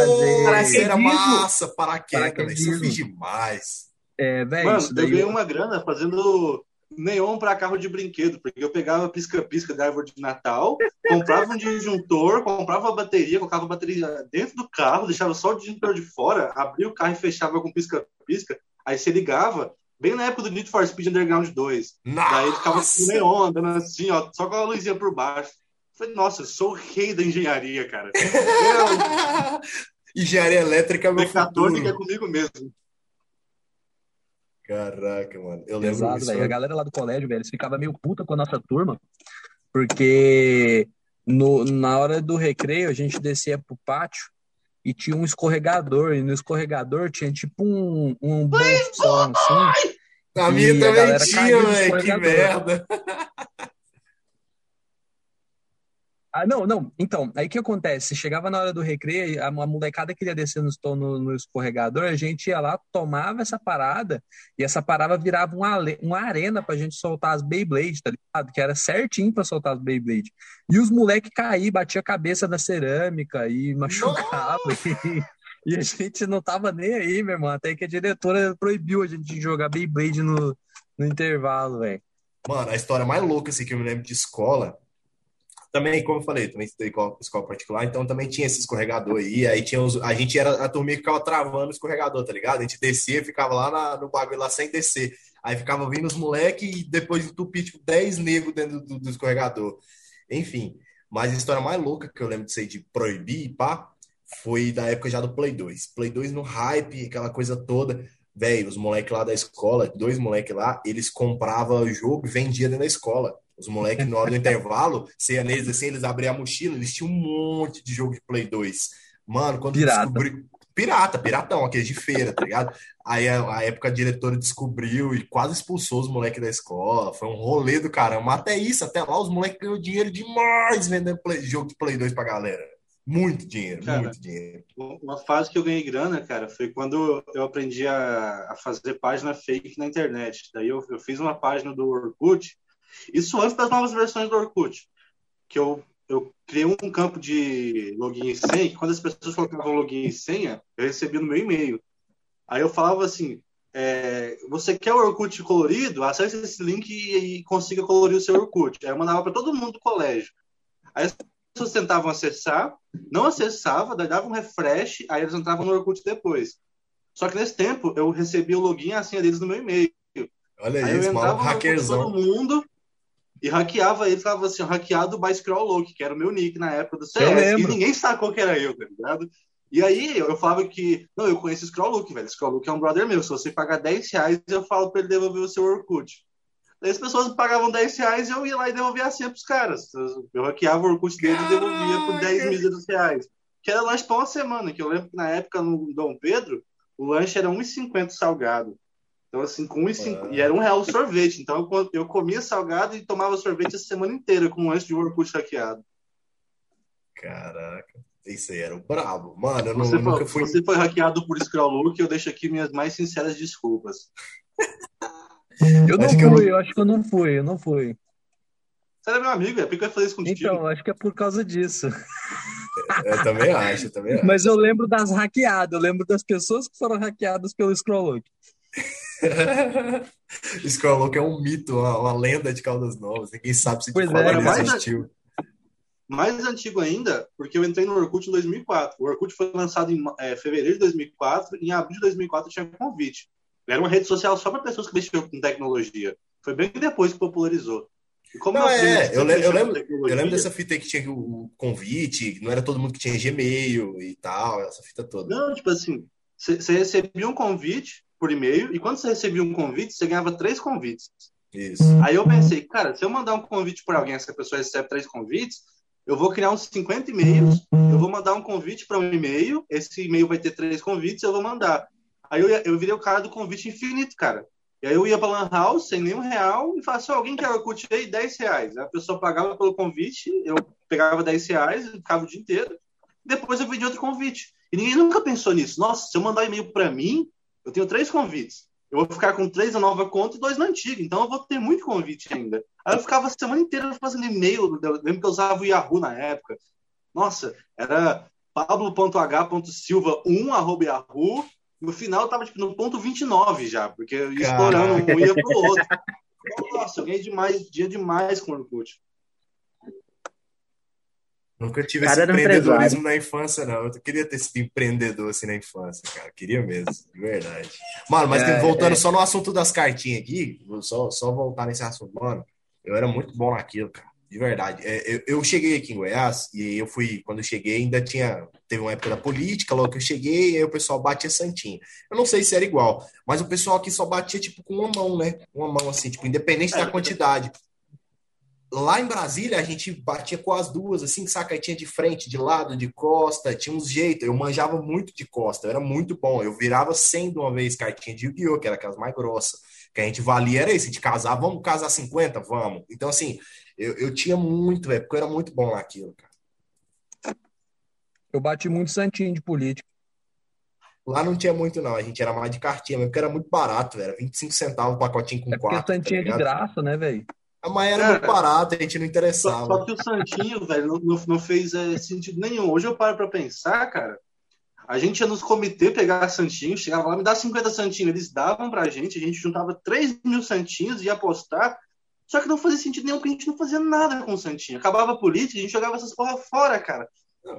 fazer. Era massa, paraquedas, velho. Isso eu fiz demais. É, velho, Mano, isso eu ganhei uma grana fazendo neon para carro de brinquedo, porque eu pegava pisca-pisca da árvore de Natal, comprava um disjuntor, comprava a bateria, colocava a bateria dentro do carro, deixava só o disjuntor de fora, abria o carro e fechava com pisca-pisca, aí você ligava, bem na época do Need for Speed Underground 2. Daí ficava com Nossa! neon andando assim, ó, só com a luzinha por baixo. Falei, nossa, eu sou o rei da engenharia, cara. Eu, Engenharia elétrica é meu mecatrônica é futuro. comigo mesmo. Caraca, mano. Eu lembro Exato, disso. velho. A galera lá do colégio, velho, eles ficavam meio puta com a nossa turma, porque no, na hora do recreio a gente descia pro pátio e tinha um escorregador, e no escorregador tinha tipo um, um bolsão assim. A minha também galera tinha, velho. Que merda. Ah, não, não. Então, aí o que acontece? Chegava na hora do recreio, a, a molecada queria descer no, no, no escorregador, a gente ia lá, tomava essa parada, e essa parada virava uma, uma arena pra gente soltar as Beyblade, tá ligado? Que era certinho pra soltar as Beyblade. E os moleques caíam, batiam a cabeça na cerâmica e machucavam. E, e a gente não tava nem aí, meu irmão. Até que a diretora proibiu a gente de jogar Beyblade no, no intervalo, velho. Mano, a história mais louca assim, que eu me lembro de escola. Também, como eu falei, também estudei escola, particular, então também tinha esse escorregador aí. Aí tinha os, a gente era a turminha que ficava travando o escorregador, tá ligado? A gente descia, ficava lá na- no bagulho lá sem descer. Aí ficava vindo os moleques e depois entupia, tipo, 10 negros dentro do, do escorregador. Enfim, mas a história mais louca que eu lembro de ser de proibir e pá, foi da época já do Play 2. Play 2 no hype, aquela coisa toda. Velho, os moleques lá da escola, dois moleques lá, eles compravam o jogo e vendiam dentro da escola. Os moleques, na hora do intervalo, você ia neles assim, eles abriam a mochila, eles tinham um monte de jogo de Play 2. Mano, quando Pirata. descobri. Pirata, piratão, aqueles de feira, tá ligado? Aí a, a época a diretora descobriu e quase expulsou os moleques da escola. Foi um rolê do caramba. Mas até isso, até lá, os moleques ganhou dinheiro demais vendendo play- jogo de Play 2 pra galera. Muito dinheiro, Cara, muito dinheiro. Uma fase que eu ganhei grana, cara, foi quando eu aprendi a, a fazer página fake na internet. Daí eu, eu fiz uma página do Orkut, isso antes das novas versões do Orkut, que eu, eu criei um campo de login e senha, que quando as pessoas colocavam login e senha, eu recebia no meu e-mail. Aí eu falava assim, é, você quer o Orkut colorido? Acesse esse link e, e consiga colorir o seu Orkut. Aí eu mandava para todo mundo do colégio. Aí as pessoas tentavam acessar, não acessava, dava um refresh, aí eles entravam no Orkut depois. Só que nesse tempo eu recebia o login e a senha deles no meu e-mail. Olha Aí eu isso, entrava maluco no todo mundo e hackeava eles, falava assim, hackeado by Scrolllook, que era o meu nick na época do CS. E ninguém sacou que era eu, tá ligado? E aí eu falava que, não, eu conheço o Scrolllook, velho. Scrolllook é um brother meu. Se você pagar 10 reais, eu falo pra ele devolver o seu Orkut. Daí as pessoas pagavam 10 reais e eu ia lá e devolvia a senha pros caras. Eu hackeava o Orkut deles e devolvia por 10 míseros reais. que era lanche para uma semana, que eu lembro que na época no Dom Pedro, o lanche era 1,50 salgado. Então, assim, com 1,50. Ah. E era um real o sorvete. Então, eu, eu comia salgado e tomava sorvete a semana inteira com um lanche de Orkut hackeado. Caraca, isso aí era o brabo. Mano, eu, não, Você, eu nunca foi, fui. você foi hackeado por Scrolllook, eu deixo aqui minhas mais sinceras desculpas. Eu não Acho que eu fui, eu acho que eu não fui, eu não fui. Você era meu amigo, é por que eu ia fazer isso contigo? Então, acho que é por causa disso. Eu também acho, eu também acho. Mas eu lembro das hackeadas, eu lembro das pessoas que foram hackeadas pelo Scrolllook. Scrolllock é um mito, uma, uma lenda de Caldas Novas. Ninguém sabe se de Pois é, fato ele mas- existiu. Mais antigo ainda, porque eu entrei no Orkut em 2004. O Orkut foi lançado em é, fevereiro de 2004 e em abril de 2004 tinha convite. Era uma rede social só para pessoas que mexiam com tecnologia. Foi bem depois que popularizou. E como Não, é, eu lembro- eu lembro- Eu lembro dessa fita aí que tinha o convite, não era todo mundo que tinha Gmail e tal, essa fita toda. Não, tipo assim, você você recebia um convite por e-mail e quando você recebia um convite, você ganhava três convites. Isso. Aí eu pensei, cara, se eu mandar um convite para alguém, essa pessoa recebe três convites, eu vou criar uns 50 e-mails, eu vou mandar um convite para um e-mail, esse e-mail vai ter três convites, eu vou mandar. Aí eu, eu virei o cara do convite infinito, cara. E aí eu ia para Lan House sem nenhum real e falava, se alguém quer Orkut aí, 10 reais. A pessoa pagava pelo convite, eu pegava 10 reais, ficava o dia inteiro, depois eu vendia outro convite. E ninguém nunca pensou nisso. Nossa, se eu mandar e-mail para mim, eu tenho três convites. Eu vou ficar com três na nova conta e dois na antiga. Então eu vou ter muito convite ainda. Aí eu ficava a semana inteira fazendo e-mail. Eu lembro que eu usava o Yahoo na época. Nossa, era pablo.h.silva1 arroba Yahoo. No final eu tava tipo, no ponto 29 já, porque eu ia estourando um ia pro outro. Nossa, eu ganhei demais, dia demais com o Orkut. Nunca tive esse empreendedorismo na infância, não. Eu queria ter sido empreendedor assim na infância, cara. Queria mesmo, de verdade. Mano, mas É, voltando é. só no assunto das cartinhas aqui, vou só, só voltar nesse assunto, mano. Eu era muito bom naquilo, cara. De verdade. É, eu, eu cheguei aqui em Goiás e eu fui, quando eu cheguei, ainda tinha. Teve uma época da política, logo que eu cheguei, aí o pessoal batia santinho. Eu não sei se era igual, mas o pessoal aqui só batia, tipo, com uma mão, né? Uma mão assim, tipo, independente da quantidade. Lá em Brasília, a gente batia com as duas, assim, saca? Aí tinha de frente, de lado, de costa, tinha uns jeitos. Eu manjava muito de costa, eu era muito bom. Eu virava 100 de uma vez cartinha de Yu-Gi-Oh!, que era aquelas mais grossas. Que a gente valia era isso, de casar, vamos casar 50? Vamos. Então, assim, eu, eu tinha muito, velho, porque eu era muito bom naquilo, cara. Eu bati muito santinho de política. Lá não tinha muito, não. A gente era mais de cartinha, mesmo porque era muito barato, velho. Era 25 centavos o pacotinho com É porque quatro. santinho é de graça, né, velho? Ah, Mas era Cara, muito a gente não Só, interessava. só que o Santinho, velho, não, não- fez é, sentido nenhum. Hoje eu paro pra pensar, cara. A gente ia nos comitês pegar Santinho, chegava lá, me dá 50 Santinhos. Eles davam pra gente, a gente juntava 3 mil Santinhos e ia apostar. Só que não fazia sentido nenhum, porque a gente não fazia nada com o Santinho. Acabava a política, a gente jogava essas porra fora, cara.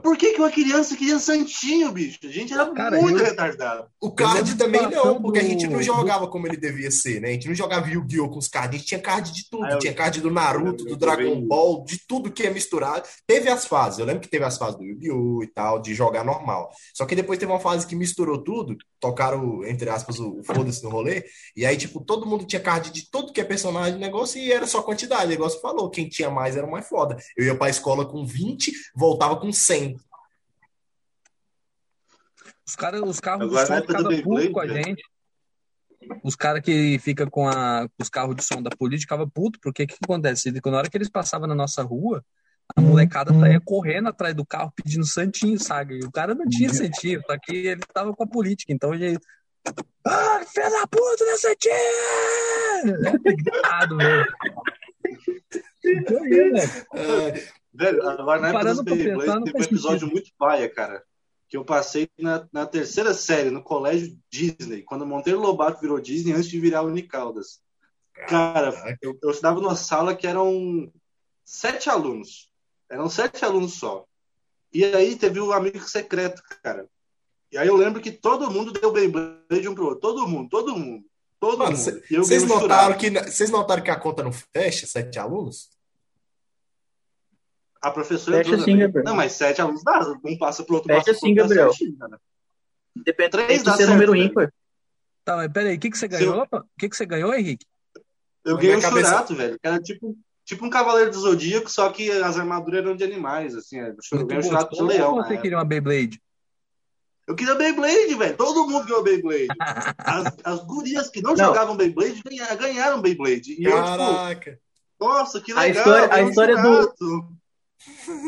Por que, que uma criança queria Santinho, bicho? A gente era Cara, muito eu- retardado. O card lembro também não, porque a gente não jogava como ele devia ser, né? A gente não jogava Yu-Gi-Oh! com os cards, a gente tinha card de tudo. Ah, eu- Tinha card do Naruto, do Dragon Ball, de tudo que é misturado. Teve as fases, eu lembro que teve as fases do Yu-Gi-Oh! e tal, de jogar normal. Só que depois teve uma fase que misturou tudo, tocaram, entre aspas, o, o foda-se no rolê, e aí, tipo, todo mundo tinha card de tudo que é personagem do negócio e era só quantidade. O negócio falou, quem tinha mais era o mais foda. Eu ia pra escola com 20, voltava com 100. Os, cara, os carros Agora som do ficavam putos Beyblade, com a velho. gente. Os caras que ficam com a- com os carros de som da política ficavam putos, porque o que, que acontece? Na hora que eles passavam na nossa rua, a molecada saía correndo atrás do carro pedindo santinho, sabe? E o cara não tinha santinho, só que ele tava com a política, então ele. Ah, filha da puta, não é santinho! É gritado, velho. Então, aí, né? Velho, agora na época Parando dos Beyblades teve um episódio sentido. muito paia, cara. Que eu passei na, na terceira série, no colégio Disney, quando Monteiro Lobato virou Disney antes de virar Unicaldas. Cara, eu, eu estudava numa sala que eram sete alunos. Eram sete alunos só. E aí teve o amigo secreto, cara. E aí eu lembro que todo mundo deu Beyblade um pro outro. Todo mundo, todo mundo. Todo Mano, mundo. Vocês notaram que, vocês notaram que a conta não fecha, sete alunos? A professora Fecha sim. Gabriel. Não, mas sete alunos dá. Um passa pro outro, Fecha sim, Gabriel. certinho, cara. Independente Três de dá ser certo, número velho. ímpar. Tá, mas peraí, o que, que você eu- ganhou? O que, que você ganhou, Henrique? Eu Na ganhei um cabeça- churato, velho. Que era tipo, Tipo um Cavaleiro do Zodíaco, só que as armaduras eram de animais, assim. É, Muito bem gostoso. churrasco de leão. Ou você queria uma Beyblade? Eu queria Beyblade, velho. Todo mundo ganhou Beyblade. As, as gurias que não, Não. jogavam Beyblade ganha- ganharam Beyblade. E eu, tipo, Caraca. nossa, que A legal. história- a história jogar. do-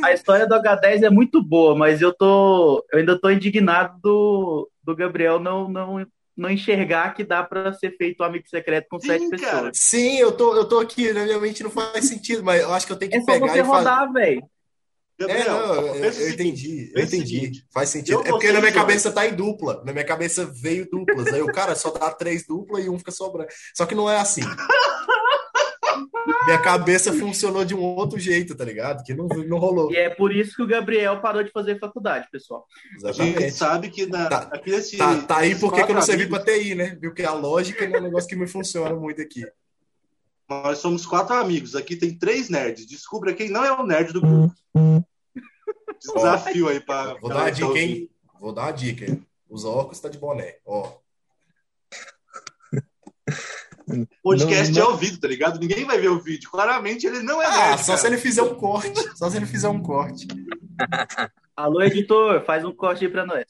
A história do H10 é muito boa, mas eu tô. Eu ainda tô indignado do, do Gabriel não, não, não enxergar que dá pra ser feito um amigo secreto com Sim, sete cara. pessoas. Sim, eu tô, eu tô aqui, na minha mente não faz sentido, mas eu acho que eu tenho que É só pegar você e fazer. rodar, velho. É, não, eu, eu entendi, eu entendi. seguinte, Faz sentido. É porque na minha cabeça tá em dupla. Na minha cabeça veio duplas. Aí o cara só dá três duplas e um fica sobrando. Só que não é assim. Minha cabeça funcionou de um outro jeito, tá ligado? Que não, não rolou. E é por isso que o Gabriel parou de fazer faculdade, pessoal. A gente Exatamente. sabe que na, Tá- aqui nesse, Tá, tá aí porque que eu não servi amigos, pra TI, né? Viu que a lógica é um negócio que me funciona muito aqui. Nós somos quatro amigos. Aqui tem três nerds. Descubra quem não é o nerd do grupo. Desafio aí pra. Vou dar uma dica, hein? Vou dar uma dica. hein? Os óculos tá de boné. Ó. Podcast Não, não- é ouvido, tá ligado? Ninguém vai ver o vídeo. Claramente ele não é Ah, nerd. só cara. se ele fizer um corte. Só se ele fizer um corte. Alô, editor, faz um corte aí pra nós.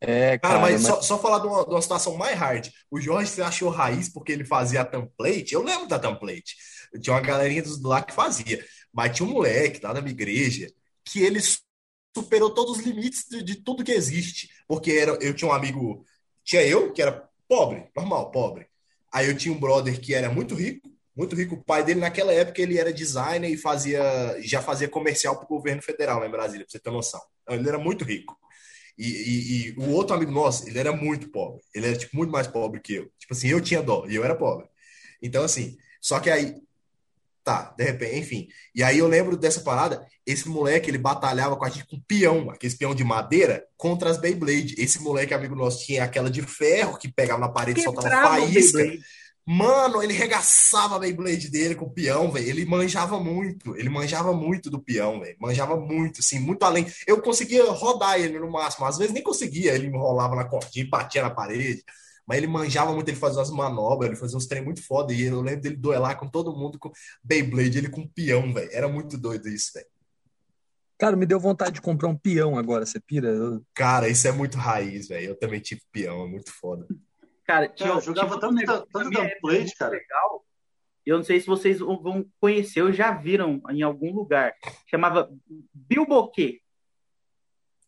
É, Cara, cara, mas, mas Só, só falar de uma, de uma situação mais hard. O Jorge se achou raiz porque ele fazia a template. Eu lembro da template. Tinha uma galerinha dos lá que fazia. Mas tinha um moleque lá da minha igreja que ele superou todos os limites de, de tudo que existe. Porque era, eu tinha um amigo. Tinha eu, que era pobre, normal, pobre. Aí eu tinha um brother que era muito rico, muito rico. O pai dele, naquela época, ele era designer e fazia, já fazia comercial para o governo federal lá em Brasília, pra você ter noção. Ele era muito rico. E, e- e o outro amigo nosso, ele era muito pobre. Ele era, tipo, muito mais pobre que eu. Tipo assim, eu tinha dó e eu era pobre. Então, assim, só que aí, tá, de repente, enfim. E aí eu lembro dessa parada, esse moleque, ele batalhava com a gente com peão, aquele peão de madeira, contra as Beyblade. Esse moleque, amigo nosso, tinha aquela de ferro que pegava na parede e soltava faísca. Beyblade. Mano, ele regaçava a Beyblade dele com o peão, velho. Ele manjava muito. Ele manjava muito do peão, velho. Manjava muito, assim, muito além. Eu conseguia rodar ele no máximo. Às vezes nem conseguia. Ele enrolava na cordinha e batia na parede. Mas ele manjava muito, ele fazia umas manobras, ele fazia uns trem muito foda. E eu lembro dele duelar com todo mundo com Beyblade, ele com peão, velho. Era muito doido isso, velho. Cara, me deu vontade de comprar um peão agora, você pira? Eu- Cara, isso é muito raiz, velho. Eu também tive peão, é muito foda. Cara, tinha, eu jogava tanto- um negócio tanto cara. legal. Eu não sei se vocês vão conhecer ou já viram em algum lugar. Chamava Bilboquê.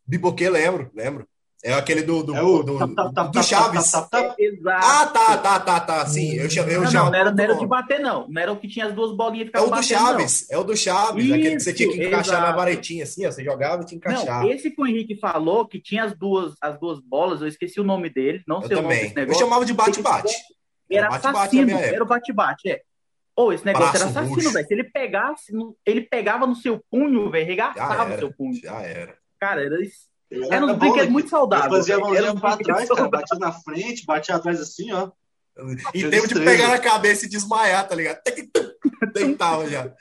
Biboquê, lembro, lembro. É aquele do, do, É o do, do tap, Chaves. Exato. Ah, tá, tá, tá, tá. Sim, eu já, eu não, já. não, não era, não era o de bater, não. Não era o que tinha as duas bolinhas É o do batendo, Chaves, é o do Chaves, aquele que você tinha que Isso, encaixar na exato. varetinha, assim, ó. Você jogava e tinha que não. encaixar. Não, esse que o Henrique falou, que tinha as duas, as duas bolas, eu esqueci o nome dele, não eu sei o nome também. desse Eu negócio. chamava de bate-bate. Era bate-bate na assassino, era o bate-bate, é. Ou esse negócio Braço era assassino, velho. Se ele pegasse, no- ele pegava no seu punho, velho, regaçava o era, seu punho. já era. Cara, era isso. Era um brinquedo muito saudável. Eu fazia a mãozinha Era um pra trás, cara. Batia na frente, batia atrás assim, ó. Em Tinha tempo de pegar na cabeça e desmaiar, tá ligado? Tic, tum, Deitava já.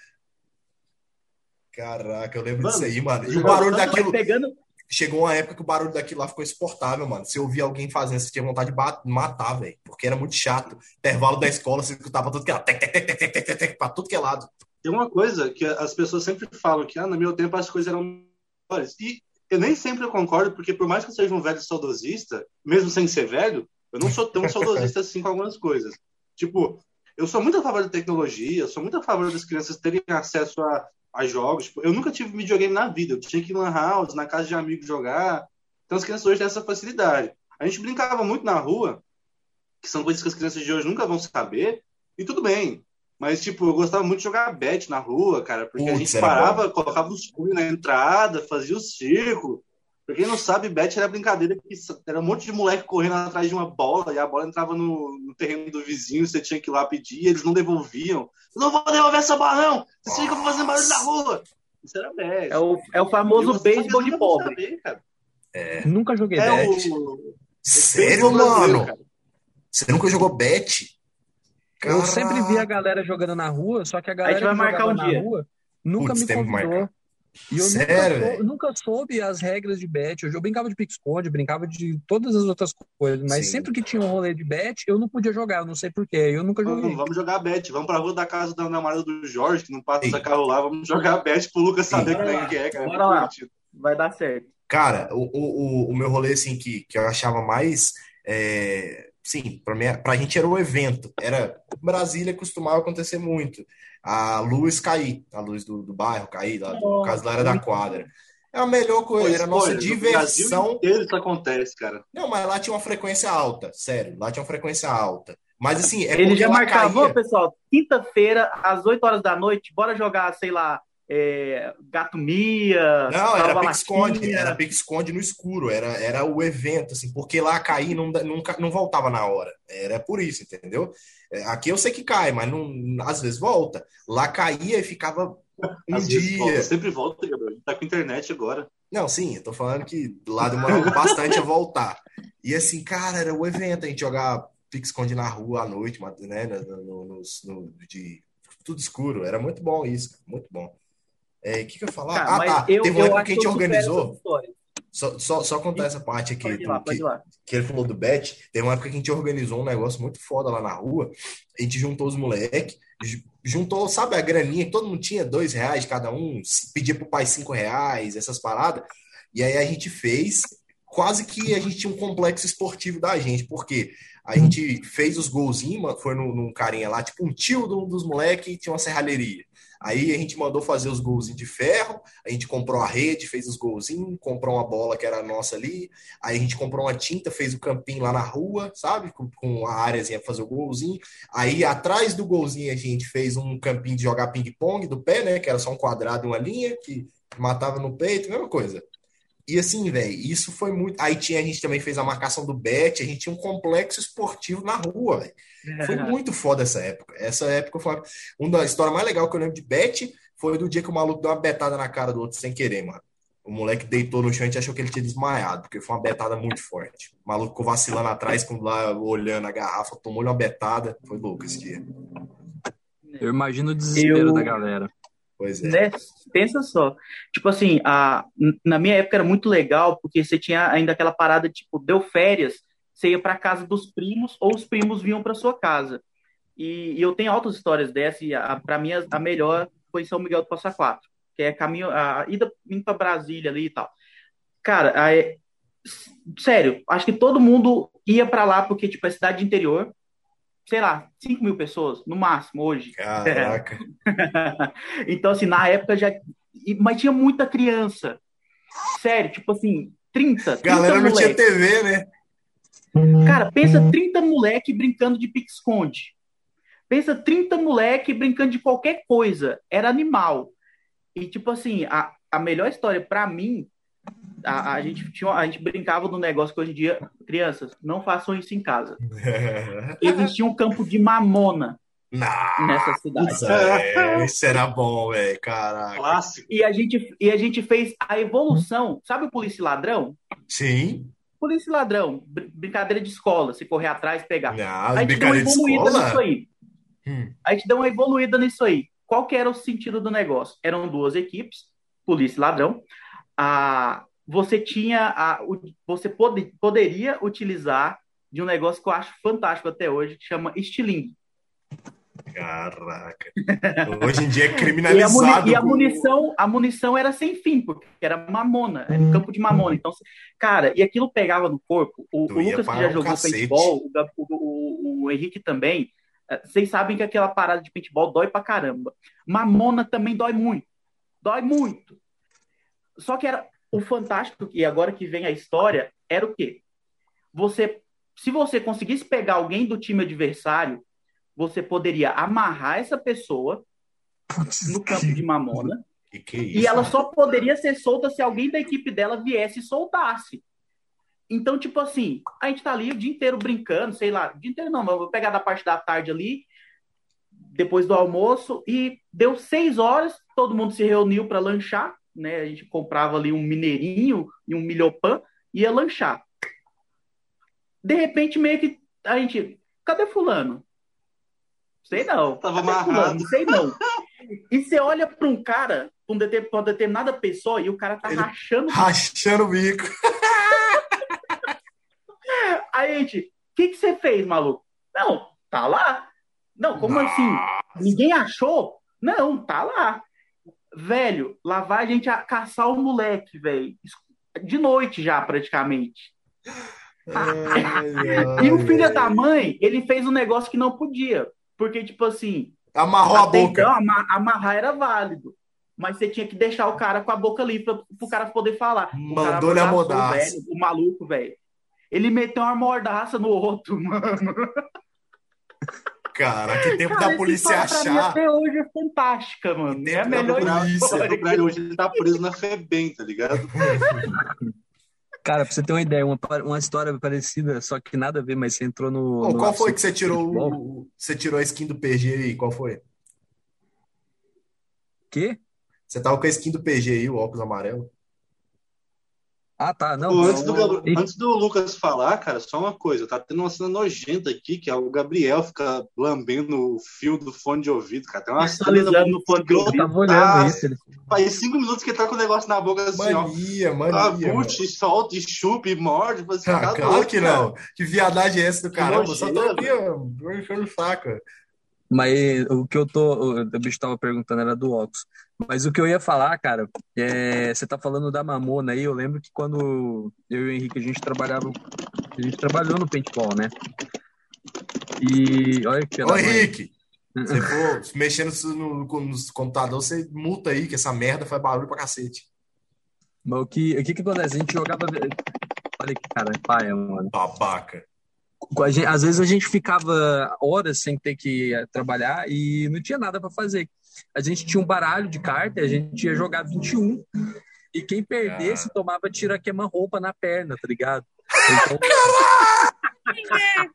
Caraca, eu lembro Mano, disso aí, mano. E o barulho daquilo. Pegando, Chegou uma época que o barulho daquilo lá ficou insuportável, mano. Se eu ouvia alguém fazendo, você tinha vontade de matar, velho. Porque era muito chato. Intervalo da escola, você escutava tudo que era. Tec, tec, tec, tec, tec, tec, tec, pra tudo que é lado. Tem uma coisa que as pessoas sempre falam que, ah, no meu tempo as coisas eram melhores. E eu nem sempre concordo, porque por mais que eu seja um velho saudosista, mesmo sem ser velho, eu não sou tão saudosista assim com algumas coisas. Tipo, eu sou muito a favor da tecnologia, sou muito a favor das crianças terem acesso a, a jogos. Tipo, eu nunca tive videogame na vida, eu tinha que ir na house, na casa de amigos jogar. Então as crianças hoje têm essa facilidade. A gente brincava muito na rua, que são coisas que as crianças de hoje nunca vão saber, e tudo bem. Mas, tipo, eu gostava muito de jogar bet na rua, cara, porque a Putz, gente era parava, colocava os punhos na entrada, fazia o círculo. Pra quem não sabe, bet era brincadeira que era um monte de moleque correndo atrás de uma bola e a bola entrava no, no terreno do vizinho, você tinha que ir lá pedir, e eles não devolviam. Eu não vou devolver essa bola, não! Vocês ficam fazendo barulho na rua! Isso era bet. é o, é o famoso beisebol de pobre. Saber, cara. Nunca joguei É bet. o. Sério, brasileiro, mano? cara. Você nunca jogou bet? Eu sempre vi a galera jogando na rua, só que a galera A gente vai marcar um na dia. rua nunca Putz, me convidou. E eu Sério, nunca, sou- nunca soube as regras de bet. Eu, eu brincava de pique-esconde, brincava de todas as outras coisas, mas Sim. sempre que tinha um rolê de bet, eu não podia jogar, eu não sei porquê. Eu nunca joguei. Vamos, vamos jogar bet. Vamos pra rua da casa da namorada do Jorge, que não passa Sim. carro lá. Vamos jogar bet pro Lucas saber lá. é que é, cara. É Bora lá. Vai dar certo. Cara, o, o, o- o meu rolê, assim, que, que eu achava mais. É, sim, pra, mim, pra gente era o evento. Era. Brasília costumava acontecer muito. A luz cair, a luz do, do bairro cair, lá, no caso lá era da quadra. É a melhor coisa, era a nossa no Brasil diversão. inteiro isso acontece, cara. Não, mas lá tinha uma frequência alta, sério, lá tinha uma frequência alta. Mas assim, é Ele já marcava, caía. pessoal, quinta-feira, às 8 horas da noite, bora jogar, sei lá, é, Gato Mia, Não, era Salva pique-esconde, Latinha. era pique-esconde no escuro, era, era o evento, assim, porque lá cair não, nunca, não voltava na hora. Era por isso, entendeu? É, Aqui eu sei que cai, mas não, às vezes volta. Lá caía e ficava um Às dia. volta, sempre volta, Gabriel. A gente tá com internet agora. Não, sim, eu tô falando que lá demorou bastante a voltar. E assim, cara, era o evento, a gente jogar pique-esconde na rua à noite, né, no, no- nos- no- de tudo escuro. Era muito bom isso, muito bom. É, O que que eu ia falar? Cara, ah, tá. eu, Teve uma eu época que a gente organizou. Só, só, só contar essa parte aqui, Pode ir lá, do- pode que, ir lá. que ele falou do bet. Teve uma época que a gente organizou um negócio muito foda lá na rua. A gente juntou os moleques, juntou, sabe, a graninha que todo mundo tinha, dois reais cada um, pedia pro pai cinco reais, essas paradas. E aí a gente fez, quase que a gente tinha um complexo esportivo da gente, porque a gente fez os golzinhos, foi num, num carinha lá, tipo um tio do- dos moleques, tinha uma serralheria. Aí a gente mandou fazer os golzinhos de ferro, a gente comprou a rede, fez os golzinhos, comprou uma bola que era nossa ali, aí a gente comprou uma tinta, fez o campinho lá na rua, sabe? Com, com a áreazinha pra fazer o golzinho. Aí atrás do golzinho a gente fez um campinho de jogar ping-pong do pé, né? Que era só um quadrado e uma linha, que matava no peito, mesma coisa. E assim, velho, isso foi muito. Aí tinha, a gente também fez a marcação do bet, a gente tinha um complexo esportivo na rua, velho. Foi muito foda essa época. Essa época foi uma da história mais legal que eu lembro de bet foi do dia que o maluco deu uma betada na cara do outro sem querer, mano. O moleque deitou no chão e a gente achou que ele tinha desmaiado, porque foi uma betada muito forte. O maluco ficou vacilando atrás, quando lá olhando a garrafa, tomou-lhe uma betada. Foi louco esse dia. Eu imagino o desespero Eu- da galera. Pois é. Né? Pensa só. Tipo assim, a, na minha época era muito legal, porque você tinha ainda aquela parada, tipo, deu férias, você ia para casa dos primos, ou os primos vinham para sua casa. E, e eu tenho altas histórias dessa, e a, pra mim a, a melhor foi São Miguel do Passa Quatro, que é caminho, a ida indo para Brasília ali e tal. Cara, aí, sério, acho que todo mundo ia para lá, porque, tipo, é cidade de interior, sei lá, 5 mil pessoas, no máximo, hoje. Caraca. então, assim, na época já. Mas tinha muita criança. Sério, tipo assim, 30. 30 Galera não tinha moleque. TV, né? Cara, pensa 30 moleque brincando de pique-esconde. Pensa 30 moleque brincando de qualquer coisa. Era animal. E, tipo assim, a, a melhor história pra mim, a, a, gente tinha, a gente brincava do negócio que hoje em dia, crianças, não façam isso em casa. Existia um campo de mamona nessa cidade. É, isso era bom, velho. Caraca. Clássico. E a gente, e a gente fez a evolução. Sabe o polícia e ladrão? Sim. Polícia e ladrão, br- brincadeira de escola, se correr atrás pegar. A gente deu uma de evoluída nisso aí. Hum. A gente deu uma evoluída nisso aí. Qual que era o sentido do negócio? Eram duas equipes, polícia e ladrão. Ah, você tinha a, você pode, poderia utilizar de um negócio que eu acho fantástico até hoje, que chama estilingue. Caraca. Hoje em dia é E a, criminalizado. muni- e a munição, a munição era sem fim, porque era mamona, era um campo de mamona. Então, cara, e aquilo pegava no corpo. O, o Lucas, que já jogou cacete. paintball, o, o, o- Henrique também, eh, vocês sabem que aquela parada de paintball dói pra caramba. Mamona também dói muito. Dói muito. Só que era o fantástico, e agora que vem a história, era o quê? Você, se você conseguisse pegar alguém do time adversário, você poderia amarrar essa pessoa no campo de mamona. Que que é isso? E ela só poderia ser solta se alguém da equipe dela viesse e soltasse. Então, tipo assim, a gente tá ali o dia inteiro brincando, sei lá, o dia inteiro não, mas eu vou pegar da parte da tarde ali, depois do almoço, e deu seis horas, todo mundo se reuniu para lanchar, né? A gente comprava ali um mineirinho e um milhopan, ia lanchar. De repente, meio que a gente, cadê fulano? Sei não. Tava cadê amarrado. fulano? Sei não. E você olha para um cara, pra, um deter, pra uma determinada pessoa, e o cara tá Ele- rachando. Rachando o bico. Aí, gente, o que, que você fez, maluco? Não, tá lá. Não, como assim? Ninguém achou? Não, tá lá. Velho, lá vai a gente a caçar o moleque, velho. De noite já, praticamente. E o filho da mãe, ele fez um negócio que não podia. Porque, tipo assim, Amarrou a boca. então, ama- amarrar era válido. Mas você tinha que deixar o cara com a boca livre pra, pro cara poder falar. Mandou-lhe a mordaça. O maluco, velho. Ele meteu uma mordaça no outro, mano. Cara, que tempo Cara, da polícia achar. até hoje é fantástica, mano. É a tempo da melhor polícia, hoje ele tá preso na FEBEM, tá ligado? Cara, pra você ter uma ideia, uma, uma história parecida, só que nada a ver, mas você entrou no. No qual foi que você tirou o... Você tirou a skin do PG aí? Qual foi? Quê? Você tava com a skin do PG aí, o óculos amarelo? Ah, tá. Não, Pô, não. antes, do, E- antes do Lucas falar, cara, só uma coisa. Tá tendo uma cena nojenta aqui, que é o Gabriel fica lambendo o fio do fone de ouvido, cara. Tem uma cena no fone de Eu ouvido. tava olhando Ah, isso. Ele... Faz cinco minutos que ele tá com o negócio na boca assim, ó. Mania, Ah, mania. pute, solta, e chupa e morde. Tipo assim, Ah, tá claro doido, que cara. não. Que viadagem é essa do caramba? Só tô nojeira, aqui, ó, tô enchendo o saco. Mas o que eu tô. O bicho tava perguntando era do óculos. Mas o que eu ia falar, cara, é, você tá falando da mamona aí. Eu lembro que quando eu e o Henrique a gente trabalhava. A gente trabalhou no paintball, né? E olha que Ô, Henrique, se for mexendo no, no, no computador, você multa aí, que essa merda faz barulho pra cacete. Mas o que, o que que acontece? A gente jogava. Olha que cara, paia, mano. Babaca. Com a gente- às vezes a gente ficava horas sem ter que eh, trabalhar e não tinha nada pra fazer. A gente tinha um baralho de carta, e a gente ia jogar 21 e quem perdesse tomava tira queima-roupa na perna, tá ligado? Então...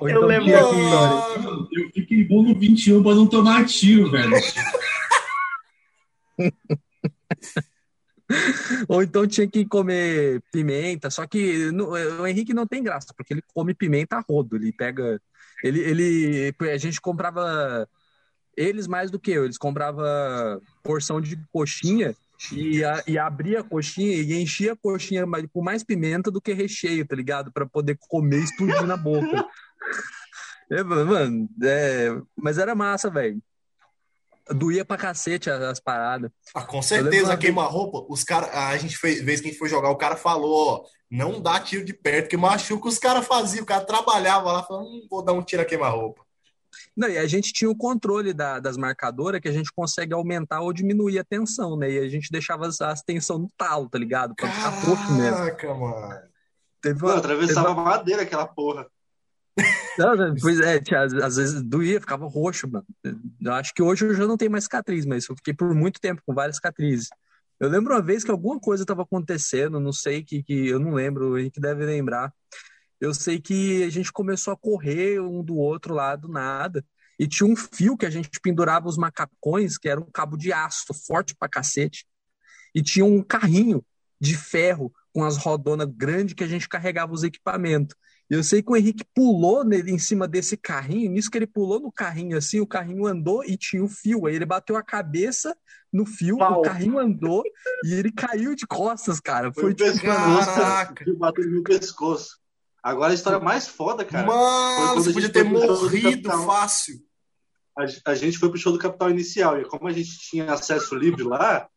Ou Eu então lembro que- história. Eu fiquei bom no 21 pra não tomar tiro, velho. Ou então tinha que comer pimenta, só que no- o Henrique não tem graça, porque ele come pimenta a rodo, ele pega. Ele, ele, a gente comprava eles mais do que eu, eles compravam porção de coxinha e, a- e abria a coxinha e enchia a coxinha com mais pimenta do que recheio, tá ligado? Pra poder comer e explodir na boca. É, mano, é, mas era massa, velho. Doía pra cacete as, as paradas. Ah, com certeza, uma queima-roupa, os caras, a gente fez, vez que a gente foi jogar, o cara falou, ó, não dá tiro de perto, que machuca, os caras faziam, o cara trabalhava lá, falando, hum, vou dar um tiro a queima-roupa. Não, e a gente tinha o controle da- das marcadoras que a gente consegue aumentar ou diminuir a tensão, né? E a gente deixava as, as tensão no talo, tá ligado? Pra ficar frouxo mesmo. Caraca, mano. Teve uma, atravessava teve madeira aquela porra. Não, pois é, tinha- às, vezes doía, ficava roxo, mano. Eu acho que hoje eu já não tenho mais cicatriz, mas eu fiquei por muito tempo com várias cicatrizes. Eu lembro uma vez que alguma coisa estava acontecendo, não sei que, que eu não lembro, o Henrique deve lembrar. Eu sei que a gente começou a correr um do outro lá do nada. E tinha um fio que a gente pendurava os macacões, que era um cabo de aço, forte pra cacete. E tinha um carrinho de ferro com as rodonas grandes que a gente carregava os equipamentos. Eu sei que o Henrique pulou nele, em cima desse carrinho. Nisso que ele pulou no carrinho assim, o carrinho andou e tinha o fio. Aí ele bateu a cabeça no fio, Pau. o carrinho andou e ele caiu de costas, cara. Foi Foi o tipo, Caraca. que bateu no meu pescoço. Agora a história mais foda, cara. Mano, você podia ter morrido fácil. A, a gente foi pro show do Capital Inicial. E como a gente tinha acesso livre lá,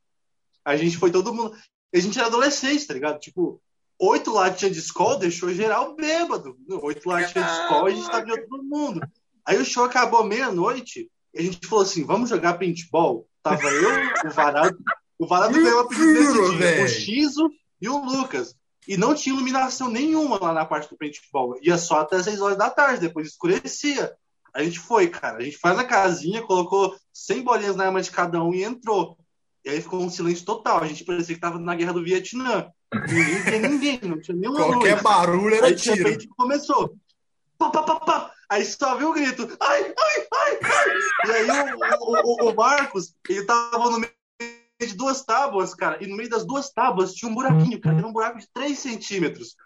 a gente foi todo mundo. A gente era adolescente, tá ligado? Tipo, oito latinhas de escola deixou geral bêbado. Oito latinhas de escola, a gente tava de todo mundo. Aí o show acabou meia-noite e a gente falou assim: vamos jogar paintball? Tava eu, o Varado. O Varado ganhou a pedido desse dia, o Xizo e o Lucas. E não tinha iluminação nenhuma lá na parte do paintball. Ia só até 6 horas da tarde, depois escurecia. A gente foi, cara. A gente faz a casinha, colocou 100 bolinhas na arma de cada um e entrou. E aí ficou um silêncio total. A gente parecia que tava na guerra do Vietnã. Ninguém via ninguém, não tinha nenhuma Qualquer luz. barulho era Aí tiro. repente começou. Pá, pá, pá, pá. Aí só viu o grito. Ai, ai, ai, ai. E aí o, o, o- Marcos, ele tava no meio de duas tábuas, cara. E no meio das duas tábuas tinha um buraquinho, cara. Era um buraco de 3 centímetros.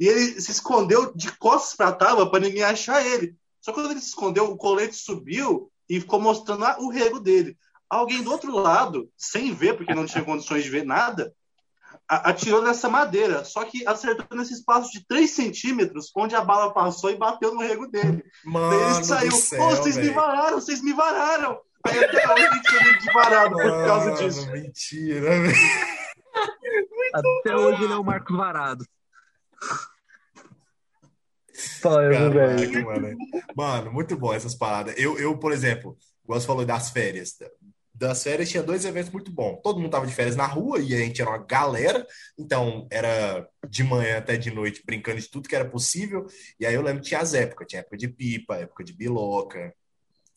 E ele se escondeu de costas pra tábua pra ninguém achar ele. Só que quando ele se escondeu, o colete subiu e ficou mostrando o rego dele. Alguém do outro lado, sem ver, porque não tinha condições de ver nada, atirou nessa madeira, só que acertou nesse espaço de 3 centímetros, onde a bala passou e bateu no rego dele. Daí Mano ele saiu, céu, vocês me velho. vararam, vocês me vararam. Aí até hoje a gente chama de varado por causa disso. mentira, velho. Até hoje ele é o Marcos Varado. Falando, velho. Caraca, mano. Mano, muito bom essas paradas. Eu, eu, por exemplo, igual você falou das férias. Das férias tinha dois eventos muito bons. Todo mundo tava de férias na rua e a gente era uma galera. Então, era de manhã até de noite brincando de tudo que era possível. E aí eu lembro que tinha as épocas. Tinha época de pipa, época de biloca,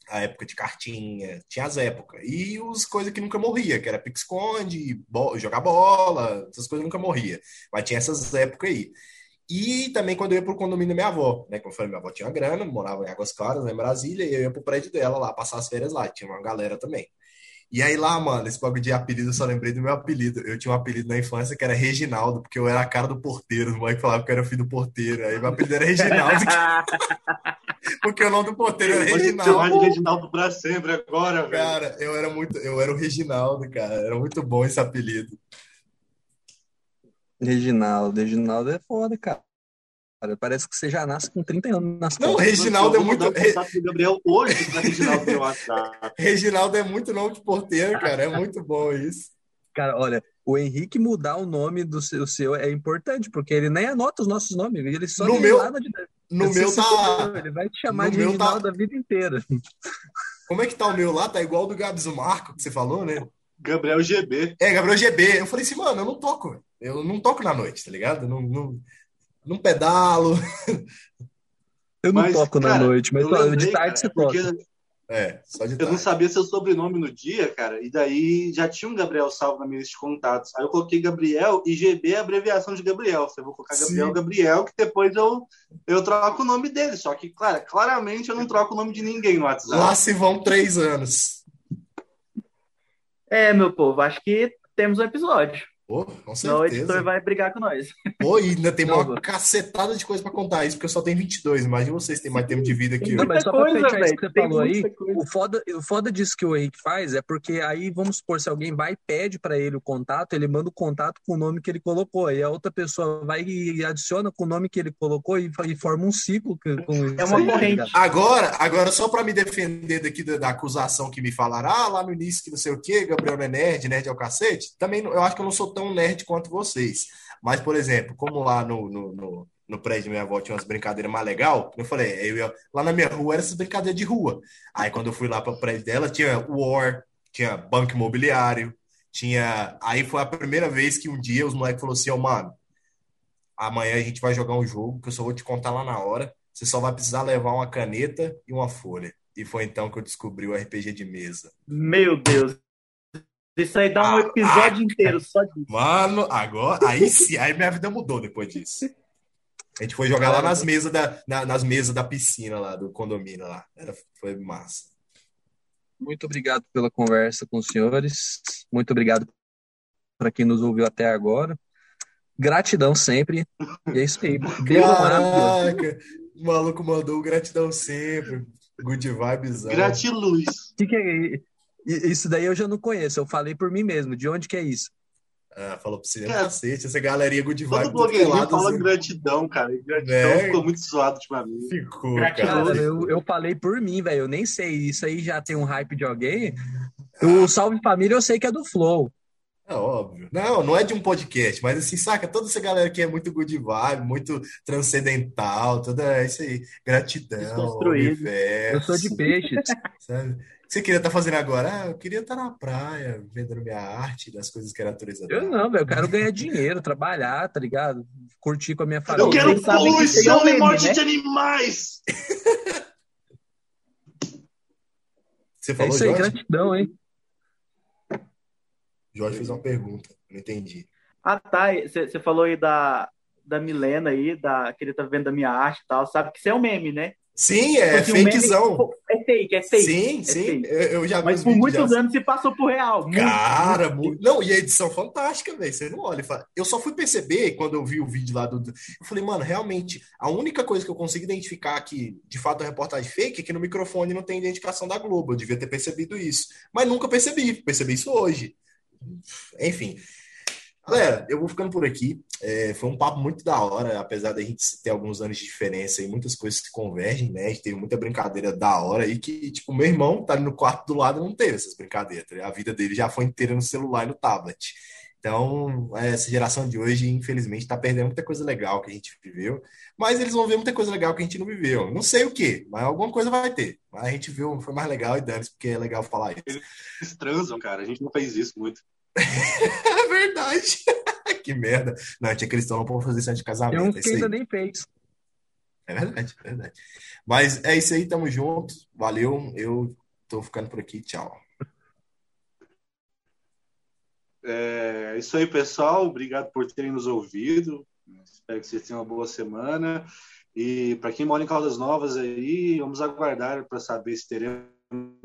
a época de cartinha. Tinha as épocas. E os coisas que nunca morria, que era pique-esconde, bo- jogar bola, essas coisas nunca morria. Mas tinha essas épocas aí. E também quando eu ia pro condomínio da minha avó, né? Como eu falei, minha avó tinha grana, morava em Águas Claras, lá em Brasília, e eu ia pro prédio dela lá, passar as férias lá. Tinha uma galera também. E aí lá, mano, esse bagulho de apelido, eu só lembrei do meu apelido. Eu tinha um apelido na infância que era Reginaldo, porque eu era a cara do porteiro. Os moleques falavam que eu era filho do porteiro. Aí meu apelido era Reginaldo, porque o nome do porteiro era te chamar Reginaldo. de Reginaldo pra sempre agora, velho. Cara, eu era muito, eu era o Reginaldo, cara. Era muito bom esse apelido. Reginaldo, Reginaldo é foda, cara. Parece que você já nasce com 30 anos nas Não, costas. Reginaldo é Eu vou muito. o Gabriel hoje pra Reginaldo WhatsApp. Reginaldo é muito nome de porteiro, cara. É muito bom isso. Cara, olha, o Henrique mudar o nome do seu, o seu é importante, porque ele nem anota os nossos nomes, ele só No meu- lá de- No meu tá. Ele vai te chamar no de meu tá- Reginaldo a vida inteira. Como é que tá o meu lá? Tá igual o do Gabs o Marco, que você falou, né? Gabriel GB. É, Gabriel GB. Eu falei assim, mano, eu não toco, velho. Eu não toco na noite, tá ligado? Não, não, não pedalo. Eu não Mas, toco na cara, noite, mas eu de lembrei, tarde você cara, porque toca. É, só de Eu não tarde. sabia seu sobrenome no dia, cara, e daí já tinha um Gabriel salvo na minha lista de contatos. Aí eu coloquei Gabriel e GB é a abreviação de Gabriel. Eu vou colocar Gabriel, Sim. Gabriel, que depois eu, eu troco o nome dele. Só que, claro, claramente eu não troco o nome de ninguém no WhatsApp. Lá se vão três anos. É, meu povo, acho que temos um episódio. Pô, com Senão o editor certeza. vai brigar com nós. Pô, e ainda tem uma Não, cacetada de coisa pra contar isso, porque eu só tenho 22. Imagina vocês têm mais tempo de vida que eu. Não, mas só pra fechar isso que você falou aí, coisa. o foda, o foda disso que o Henrique faz é porque aí, vamos supor, se alguém vai e pede pra ele o contato, ele manda o contato com o nome que ele colocou, aí a outra pessoa vai e adiciona com o nome que ele colocou e, e forma um ciclo que- com É uma aí, tá corrente. Agora, agora só pra me defender daqui da, da acusação que me falaram, ah, lá no início que não sei o quê, Gabriel não é nerd, nerd é o cacete. Também não- eu acho que eu não sou tão nerd quanto vocês. Mas, por exemplo, como lá no, no, no, no prédio minha avó tinha umas brincadeiras mais legais, eu falei, eu ia- lá na minha rua era essas brincadeiras de rua. Aí quando eu fui lá para o prédio dela, tinha War, tinha Banco Imobiliário, tinha. Aí foi a primeira vez que um dia os moleques falaram assim, ó, mano, amanhã a gente vai jogar um jogo que eu só vou te contar lá na hora. Você só vai precisar levar uma caneta e uma folha. E foi então que eu descobri o RPG de mesa. Meu Deus. Isso aí dá um Ah, episódio inteiro só disso. Mano, agora, aí sim, aí minha vida mudou depois disso. A gente foi jogar lá nas mesas da, na- nas mesas da piscina lá, do condomínio lá. Era, foi massa. Muito obrigado pela conversa com os senhores. Muito obrigado para quem nos ouviu até agora. Gratidão sempre. E é isso aí. Caraca, o maluco mandou gratidão sempre. Good vibes. Gratiluz. O que que é i- isso daí eu já não conheço. Eu falei por mim mesmo. De onde que é isso? Ah, falou pra você, Cara, cacete, essa galerinha good Todo vibe. tudo blogueirinho fala assim. gratidão, cara. E gratidão É. ficou muito zoado ultimamente. Ficou, Gratidão. cara. Cara, eu, eu falei por mim, velho. Eu nem sei. Isso aí já tem um hype de alguém. O Salve Família eu sei que é do Flow. É óbvio. Não, não é de um podcast, mas assim, saca? Toda essa galera que é muito good vibe, muito transcendental, toda é isso aí. Gratidão, universo, Eu sou de peixes. sabe? O que você queria estar fazendo agora? Ah, eu queria estar na praia, vendendo minha arte, das coisas que a natureza dá. Eu não, velho. Eu quero ganhar dinheiro, trabalhar, tá ligado? Curtir com a minha família. Eu quero que poluição um e morte né? de animais! Você É falou, isso aí, Jorge? gratidão, hein? Jorge fez uma pergunta, não entendi. Ah, tá. Você falou aí da, da Milena aí, da, que ele tá vendo da minha arte e tal. Sabe que isso é um meme, né? Sim, é Tipo assim, um meme- fakezão. É fake, é fake. Sim, é sim. fake. Eu, já vi Mas por muitos já. anos se passou por real. Muito, Cara, muito. mu- não, e a edição fantástica, velho. Você não olha e fala. Eu só fui perceber quando eu vi o vídeo lá do. Eu falei, mano, realmente, a única coisa que eu consigo identificar que, de fato, é reportagem fake é que no microfone não tem identificação da Globo. Eu devia ter percebido isso. Mas nunca percebi. Percebi isso hoje. Enfim. Galera, eu vou ficando por aqui. É, foi um papo muito da hora, apesar da gente ter alguns anos de diferença e muitas coisas que convergem, né? A gente teve muita brincadeira da hora aí que, tipo, meu irmão tá ali no quarto do lado não teve essas brincadeiras. tá? A vida dele já foi inteira no celular e no tablet. Então, essa geração de hoje, infelizmente, tá perdendo muita coisa legal que a gente viveu, mas eles vão ver muita coisa legal que a gente não viveu. Não sei o quê, mas alguma coisa vai ter. Mas a gente viu, foi mais legal e dane porque é legal falar isso. Eles transam, cara. A gente não fez isso muito. É verdade. Que merda. Não, a gente é cristão, não pode fazer isso antes de Tem casamento. uns É que isso aí. ainda nem fez. É verdade, é verdade. Mas é isso aí, tamo junto. Valeu. Eu tô ficando por aqui. Tchau. É isso aí, pessoal. Obrigado por terem nos ouvido. Espero que vocês tenham uma boa semana. E para quem mora em Caldas Novas aí, vamos aguardar para saber se teremos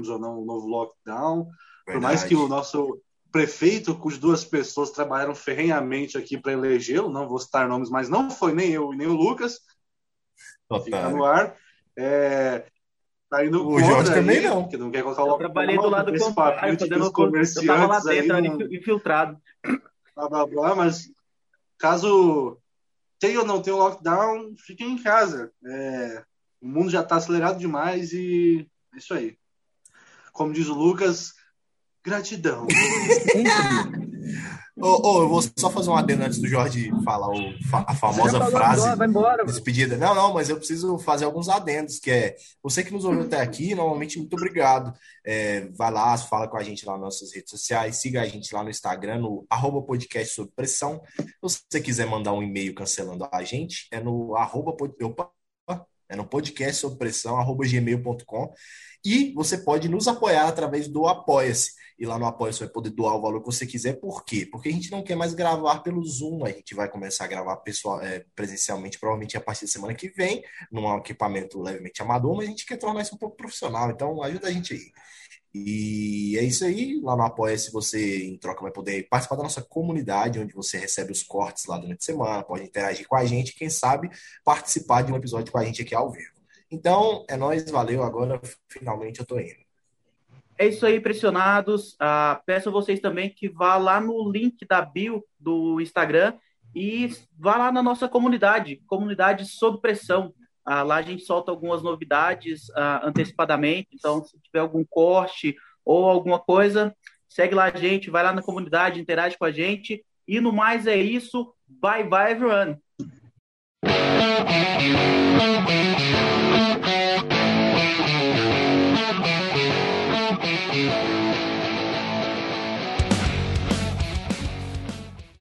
ou não um novo lockdown. Por mais que o nosso prefeito, cujas duas pessoas trabalharam ferrenhamente aqui para elegê-lo, não vou citar nomes, mas não foi nem eu e nem o Lucas, fica no ar. É, tá indo O contra Jorge também aí, não. Que não quer colocar Eu lockdown, trabalhei do lado contrário, fazendo os coisa. Eu tava lá comerciantes aí dentro, ali, infiltrado. blá blá blá, mas caso tenha ou não tenha um lockdown, fiquem em casa. É, o mundo já está acelerado demais e é isso aí. Como diz o Lucas, gratidão. Ô, ô, eu vou só fazer um adendo antes do Jorge falar o, a famosa falou frase. vai embora. Despedida. Não, não, mas eu preciso fazer alguns adendos, que é você que nos ouviu até aqui, normalmente muito obrigado. É, vai lá, fala com a gente lá nas nossas redes sociais, siga a gente lá no Instagram, no arroba podcast sob pressão. Se você quiser mandar um e-mail cancelando a gente, é no arroba, é no podcast sob pressão, arroba gmail.com. E você pode nos apoiar através do Apoia-se. E lá no Apoia-se vai poder doar o valor que você quiser. Por quê? Porque a gente não quer mais gravar pelo Zoom. A gente vai começar a gravar pessoal, é, presencialmente, provavelmente a partir da semana que vem, num equipamento levemente amador, mas a gente quer tornar isso um pouco profissional. Então, ajuda a gente aí. E é isso aí. Lá no Apoia-se você, em troca, vai poder participar da nossa comunidade, onde você recebe os cortes lá durante a semana, pode interagir com a gente, quem sabe participar de um episódio com a gente aqui ao vivo. Então, é nóis, valeu. Agora, finalmente, eu tô indo. É isso aí, pressionados. Ah, peço a vocês também que vá lá no link da bio do Instagram e vá lá na nossa comunidade, comunidade sob pressão. Ah, lá a gente solta algumas novidades ah, antecipadamente. Então, se tiver algum corte ou alguma coisa, segue lá a gente, vai lá na comunidade, interage com a gente. E no mais é isso. Bye bye, everyone.